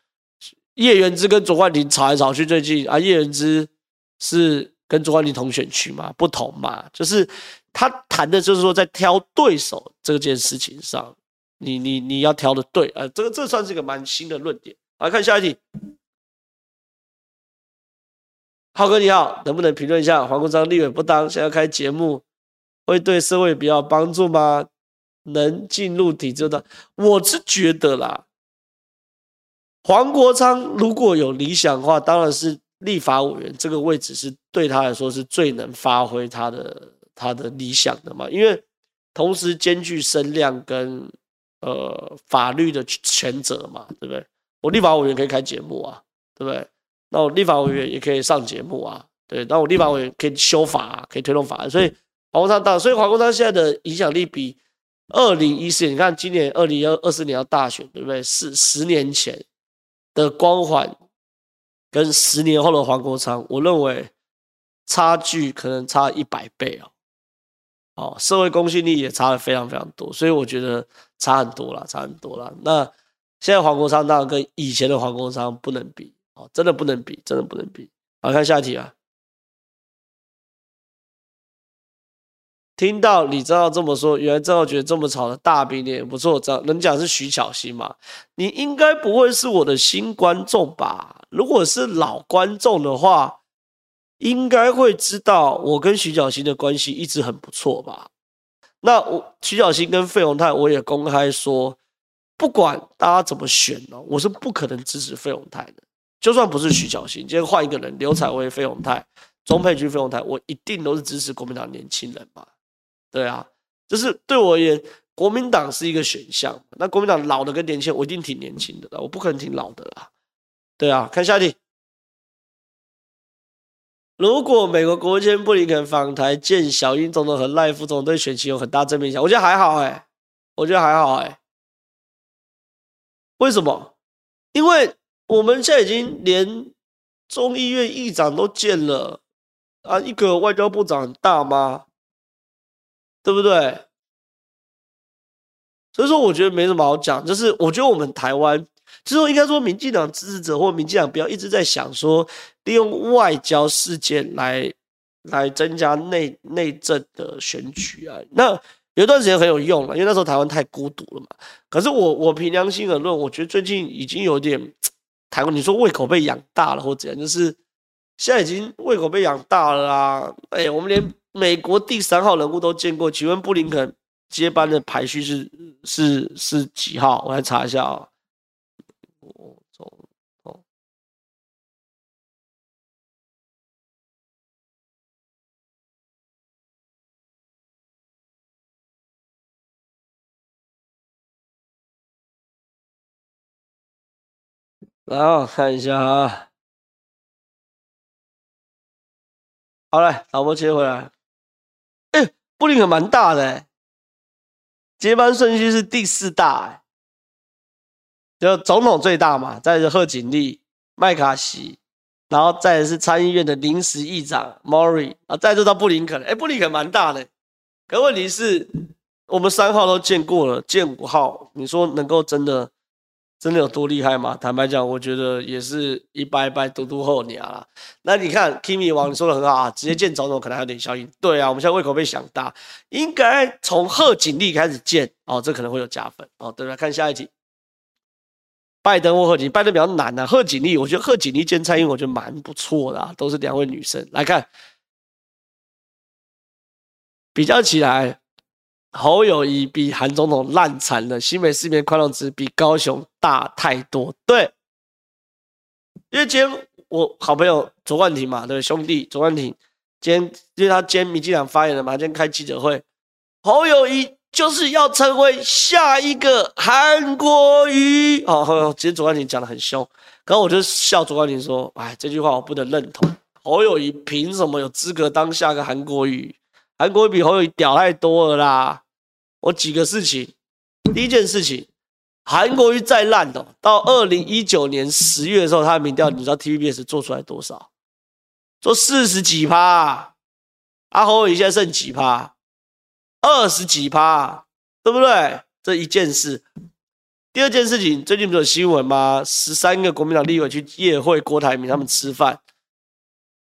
叶元之跟卓冠廷吵来吵去，最近啊，叶元之是跟卓冠廷同选区嘛，不同嘛，就是他谈的就是说，在挑对手这件事情上，你你你要挑的对，啊，这个这算是一个蛮新的论点。来看下一题，浩哥你好，能不能评论一下黄国章立委不当，想要开节目，会对社会比较帮助吗？能进入体制的，我是觉得啦。黄国昌如果有理想的话，当然是立法委员这个位置是对他来说是最能发挥他的他的理想的嘛，因为同时兼具声量跟呃法律的权责嘛，对不对？我立法委员可以开节目啊，对不对？那我立法委员也可以上节目啊，对，那我立法委员可以修法啊，可以推动法案，所以黄国昌当，所以黄国昌现在的影响力比二零一四年，你看今年二零二四年要大选，对不对？是十年前。的光环跟十年后的黄国昌，我认为差距可能差一百倍哦，哦，社会公信力也差的非常非常多，所以我觉得差很多了，差很多了。那现在黄国昌当然跟以前的黄国昌不能比哦，真的不能比，真的不能比。好，看下一题啊。听到李正浩这么说，原来正浩觉得这么吵的大饼脸也不错。这能讲是徐巧芯吗？你应该不会是我的新观众吧？如果是老观众的话，应该会知道我跟徐巧芯的关系一直很不错吧？那我徐巧芯跟费鸿泰，我也公开说，不管大家怎么选呢，我是不可能支持费鸿泰的。就算不是徐巧芯，今天换一个人，刘彩薇、费鸿泰、钟佩君、费鸿泰，我一定都是支持国民党年轻人吧。对啊，就是对我而言，国民党是一个选项。那国民党老的跟年轻，我一定挺年轻的啦，我不可能挺老的啦。对啊，看下题。如果美国国务卿布林肯访台见小英总统和赖副总，对选情有很大正面影响，我觉得还好哎、我觉得还好哎、欸。为什么？因为我们现在已经连众议院议长都见了啊，一个外交部长大吗？对不对？所以说，我觉得没什么好讲。就是我觉得我们台湾，就是应该说，民进党支持者或民进党不要一直在想说，利用外交事件来来增加内内政的选举啊。那有一段时间很有用了，因为那时候台湾太孤独了嘛。可是我我凭良心而论，我觉得最近已经有点。台湾，你说胃口被养大了或怎样，就是现在已经胃口被养大了啊！哎、我们连美国第三号人物都见过，请问布林肯接班的排序是是是几号？我来查一下啊。然后看一下啊，好嘞，导播切回来。布林肯蛮大的，接班顺序是第四大哎，就总统最大嘛，再是贺锦丽、麦卡锡，然后再是参议院的临时议长 Murray 啊，再就到布林肯。哎，布林肯蛮大的，可问题是，我们三号都见过了，见五号，你说能够真的？真的有多厉害吗？坦白讲，我觉得也是一拜拜独独候鸟啦。那你看，Kimi 王你说的很好啊，直接见总统可能还有点效应。对啊，我们现在胃口被想大，应该从贺锦丽开始见哦，这可能会有加分哦。对吧？看下一题，拜登或贺锦，拜登比较难啊。贺锦丽，我觉得贺锦丽见蔡英文，我觉得蛮不错的啊，都是两位女生。来看，比较起来。侯友宜比韩总统烂惨了，新北市民宽容值比高雄大太多。对，因为今天我好朋友卓冠廷嘛，对兄弟卓冠廷，今天因为他今天民进党发言了嘛，今天开记者会，侯友宜就是要成为下一个韩国瑜。哦，其实卓冠廷讲得很凶，刚刚我就笑卓冠廷说，哎，这句话我不能认同，侯友宜凭什么有资格当下个韩国瑜？韩国瑜比侯友宜屌太多了啦。我几个事情，第一件事情，韩国瑜再烂的，到二零一九年十月的时候，他的民调，你知道 TVBS 做出来多少？做四十几趴，阿侯友宜现在剩几趴？二十几趴，对不对？这一件事。第二件事情，最近不是有新闻吗？十三个国民党立委去夜会郭台铭他们吃饭，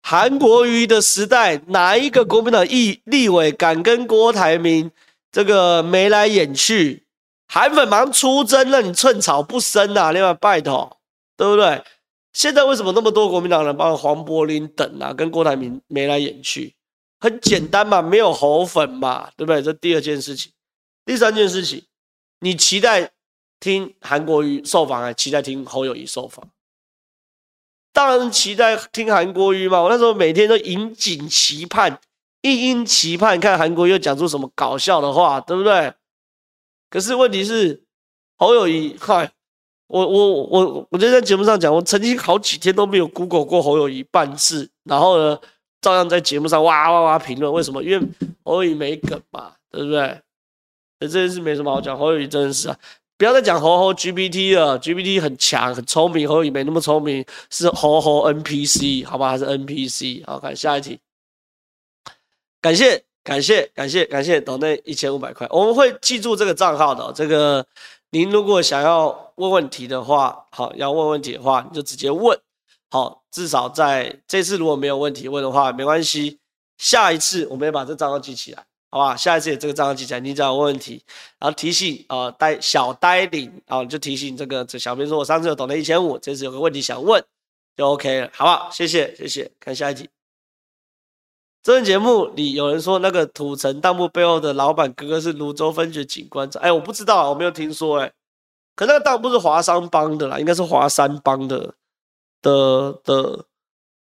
韩国瑜的时代，哪一个国民党议立委敢跟郭台铭？这个眉来眼去，韩粉忙出征，让你寸草不生呐、啊！另外拜托，对不对？现在为什么那么多国民党人，包括黄柏林等啊，跟郭台铭眉来眼去？很简单嘛，没有侯粉嘛，对不对？这第二件事情，第三件事情，你期待听韩国瑜受访，还期待听侯友宜受访？当然期待听韩国瑜嘛！我那时候每天都引颈期盼。一因期盼看韩国又讲出什么搞笑的话，对不对？可是问题是侯友谊，嗨，我我我我就在节目上讲，我曾经好几天都没有 Google 过侯友谊半次，然后呢，照样在节目上哇哇哇评论。为什么？因为侯友谊没梗嘛，对不对？这件事没什么好讲。侯友谊真的是啊，不要再讲侯侯 GPT 了，GPT 很强很聪明，侯友谊没那么聪明，是侯侯 NPC 好吧？还是 NPC？好，看下一题。感谢感谢感谢感谢，抖内一千五百块，我们会记住这个账号的、这个您如果想要问问题的话，好，要问问题的话，你就直接问。好，至少在这次如果没有问题问的话，没关系，下一次我们也把这账号记起来，好吧？下一次也这个账号记起来，你只要问问题，然后提醒啊，呆、小呆领啊，就提醒这个这小编说，我上次有抖内一千五，这次有个问题想问，就 OK 了，好不好？谢谢谢谢，看下一题。这节目里有人说，那个土城当铺背后的老板哥哥是泸州分局警官。哎，我不知道，我没有听说。哎，可那个当铺是华商帮的啦，应该是华山帮的的的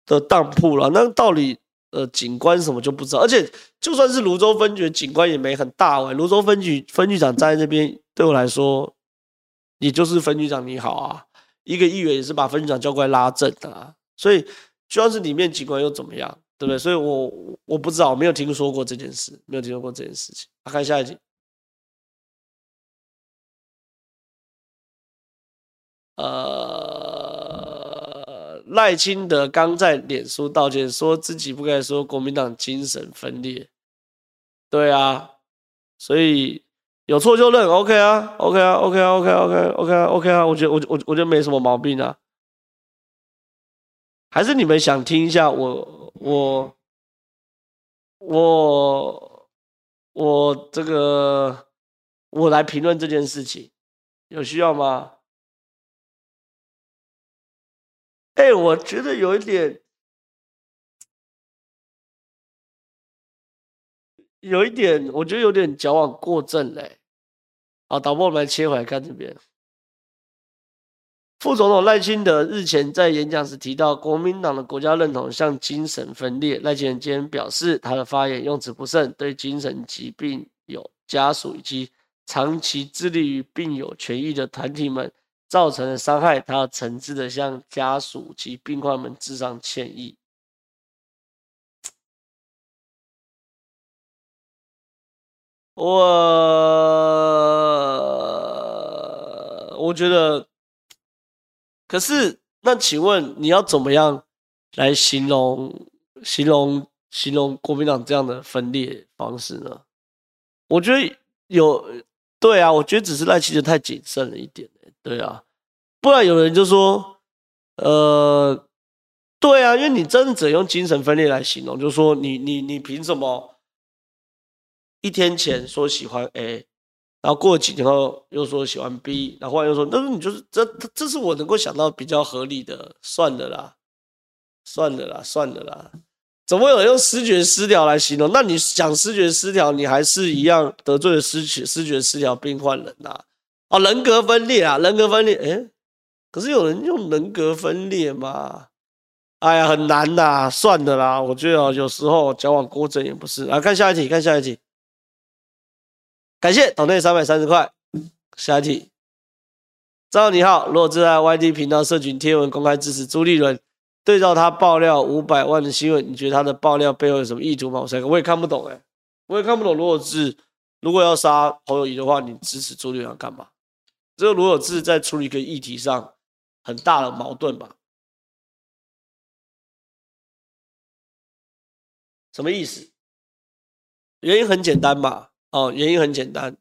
的当铺啦。那到底呃警官什么就不知道。而且就算是泸州分局警官也没很大哎。泸州分局分局长站在那边，对我来说，也就是分局长你好啊。一个议员也是把分局长叫过来拉正的啊。所以就算是里面警官又怎么样？对不对？所以我我不知道，我没有听说过这件事，没有听说过这件事情。啊，看下一集。呃，赖清德刚在脸书道歉，说自己不该说国民党精神分裂。对啊，所以有错就认，OK 啊，OK 啊，OK 啊，OK 啊，OK 啊，OK 啊，OK 啊，我觉得我我我觉得没什么毛病啊。还是你们想听一下我？我我我这个我来评论这件事情，有需要吗？哎、我觉得有一点，有一点，我觉得有点矫枉过正嘞。好，导播，我们来切回来看这边。副总统赖清德日前在演讲时提到，国民党的国家认同像精神分裂。赖清德今天表示，他的发言用词不慎，对精神疾病有家属以及长期致力于病友权益的团体们造成的伤害，他要诚挚的向家属及病患们致上歉意。我我觉得。可是，那请问你要怎么样来形容、形容、形容国民党这样的分裂方式呢？我觉得有，对啊，我觉得只是赖清德太谨慎了一点，对啊，不然有人就说，呃，对啊，因为你真的只用精神分裂来形容，就是说你你你凭什么一天前说喜欢 A？然后过了几天后又说喜欢 B，然后后来又说，那你就是这这是我能够想到比较合理的，算了啦，算了啦，算了啦，怎么有用失觉失调来形容？那你讲失觉失调，你还是一样得罪了失觉失觉失调病患人呐、啊？哦，人格分裂啊，人格分裂，诶，可是有人用人格分裂吗？哎呀，很难呐，算的啦，我觉得有时候矫枉过正也不是。来看下一题，看下一题。感谢斗内三百三十块。下一题，张你好，若是在 YT 频道社群贴文公开支持朱立伦，对照他爆料五百万的新闻，你觉得他的爆料背后有什么意图吗？我我也看不懂哎，我也看不懂。如果是如果要杀侯友谊的话，你支持朱立伦干嘛？这个罗有志在处理一个议题上很大的矛盾吧？什么意思？原因很简单嘛。哦，原因很简单，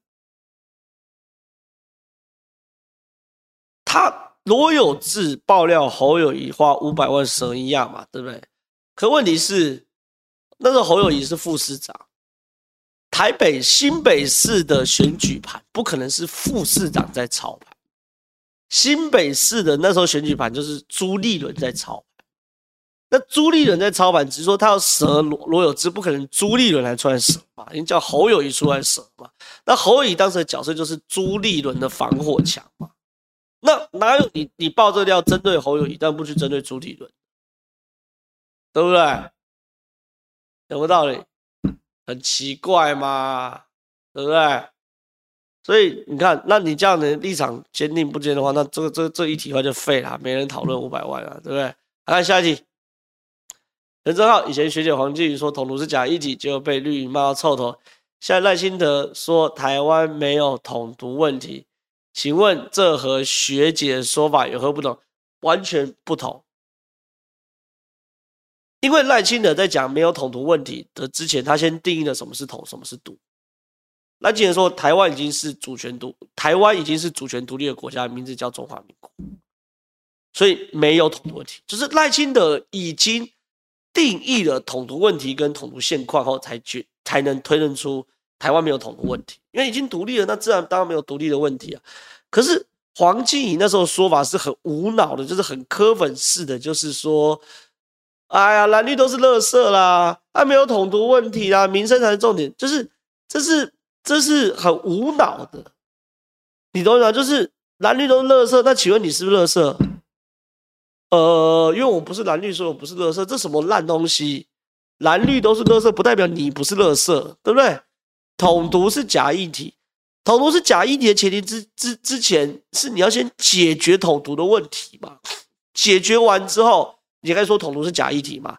他罗有志爆料侯友谊花五百万蛇一样嘛，对不对？可问题是，那个侯友谊是副市长，台北新北市的选举盘不可能是副市长在操盘，新北市的那时候选举盘就是朱立伦在操。那朱立伦在操盘，只是说他要蛇罗罗有志，不可能朱立伦来出来蛇嘛，因为叫侯友谊出来蛇嘛。那侯友谊当时的角色就是朱立伦的防火墙嘛。那哪有你你爆这料针对侯友谊，但不去针对朱立伦，对不对？有没道理？很奇怪嘛，对不对？所以你看，那你这样的立场坚定不坚的话，那这个这这一题话就废了，没人讨论五百万了，对不对？来看下一题。陈正浩以前学姐黄继瑜说统独是假议题，就被绿营骂到臭头。现在赖清德说台湾没有统独问题，请问这和学姐的说法有何不同？完全不同。因为赖清德在讲没有统独问题的之前，他先定义了什么是统，什么是独。赖清德说台湾已经是主权独，台湾已经是主权独立的国家，名字叫中华民国，所以没有统独问题。就是赖清德已经。定义了统独问题跟统独现况后，才决才能推论出台湾没有统独问题，因为已经独立了，那自然当然没有独立的问题啊。可是黄靖怡那时候说法是很无脑的，就是很科粉式的，就是说，哎呀，蓝绿都是垃圾啦，还没有统独问题啦，民生才是重点，就是这是这是很无脑的，你懂吗？就是蓝绿都是垃圾，那请问你是不是垃圾？呃，因为我不是蓝绿，所以我不是垃圾。这什么烂东西？蓝绿都是垃圾，不代表你不是垃圾，对不对？统独是假议题，统独是假议题的前提之之之前，是你要先解决统独的问题嘛？解决完之后，你可以说统独是假议题嘛？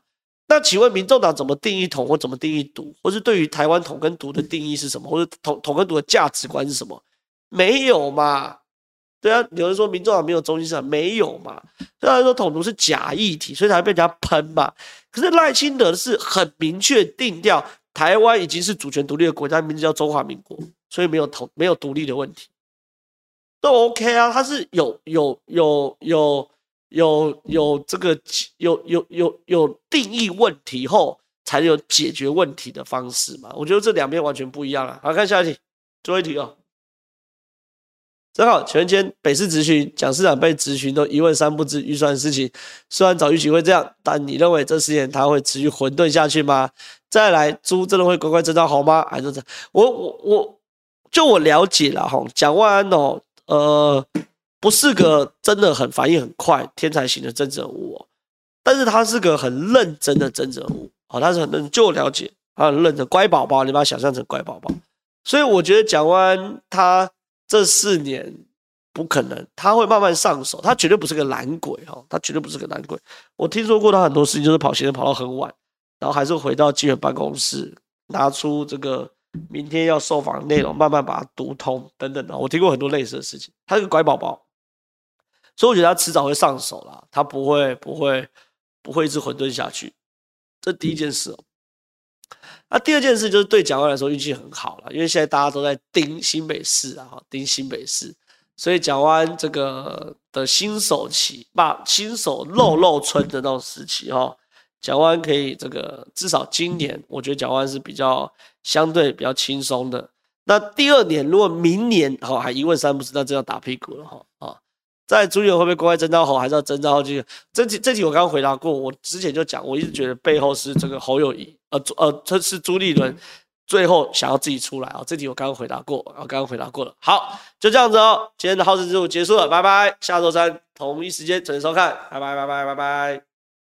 那请问民众党怎么定义统，或怎么定义独，或是对于台湾统跟独的定义是什么，或者统统跟独的价值观是什么？没有嘛？对啊，有人说民众党没有中心思想，没有嘛？虽然说统独是假议题，所以才会被人家喷嘛。可是赖清德是很明确定调，台湾已经是主权独立的国家，名字叫中华民国，所以没有统没有独立的问题，都 OK 啊。他是有有有有有有这个有有有有定义问题后，才有解决问题的方式嘛。我觉得这两边完全不一样啊。好，看下一题，最后一题哦。正好，请问今天北市质询蒋市长被质询都一问三不知预算事情，虽然早预期会这样，但你认为这四年他会持续混沌下去吗？再来，猪真的会乖乖征召好吗？还是这？我我我，就我了解了哈，蒋万安哦，呃，不是个真的很反应很快、天才型的政治人物哦，但是他是个很认真的政治人物，哦，他是很认，就我了解，他很认真，乖宝宝，你把他想象成乖宝宝，所以我觉得蒋万安他。这四年不可能，他会慢慢上手，他绝对不是个懒鬼哈，他绝对不是个懒鬼。我听说过他很多事情，就是跑行程跑到很晚，然后还是回到基本办公室，拿出这个明天要受访的内容，慢慢把它读通等等的。我听过很多类似的事情，他是个乖宝宝，所以我觉得他迟早会上手啦，他不会不会不会一直混沌下去。这第一件事哦。那第二件事就是对蒋万安来说运气很好了，因为现在大家都在盯新北市啊，盯新北市，所以蒋万安这个的新手期，把新手露露春的那种时期哈，蒋万可以这个至少今年，我觉得蒋万是比较相对比较轻松的。那第二年如果明年哈还一问三不知，那真要打屁股了哈啊！在朱立伦会不会公开征召侯，还是要征召这个？这题这题我刚刚回答过，我之前就讲，我一直觉得背后是这个侯友谊。呃，呃，这是朱立伦最后想要自己出来啊、这题我刚刚回答过，我刚刚回答过了。好，就这样子哦。今天的好事之徒结束了，拜拜。下周三同一时间准时收看，拜拜，拜拜，拜拜。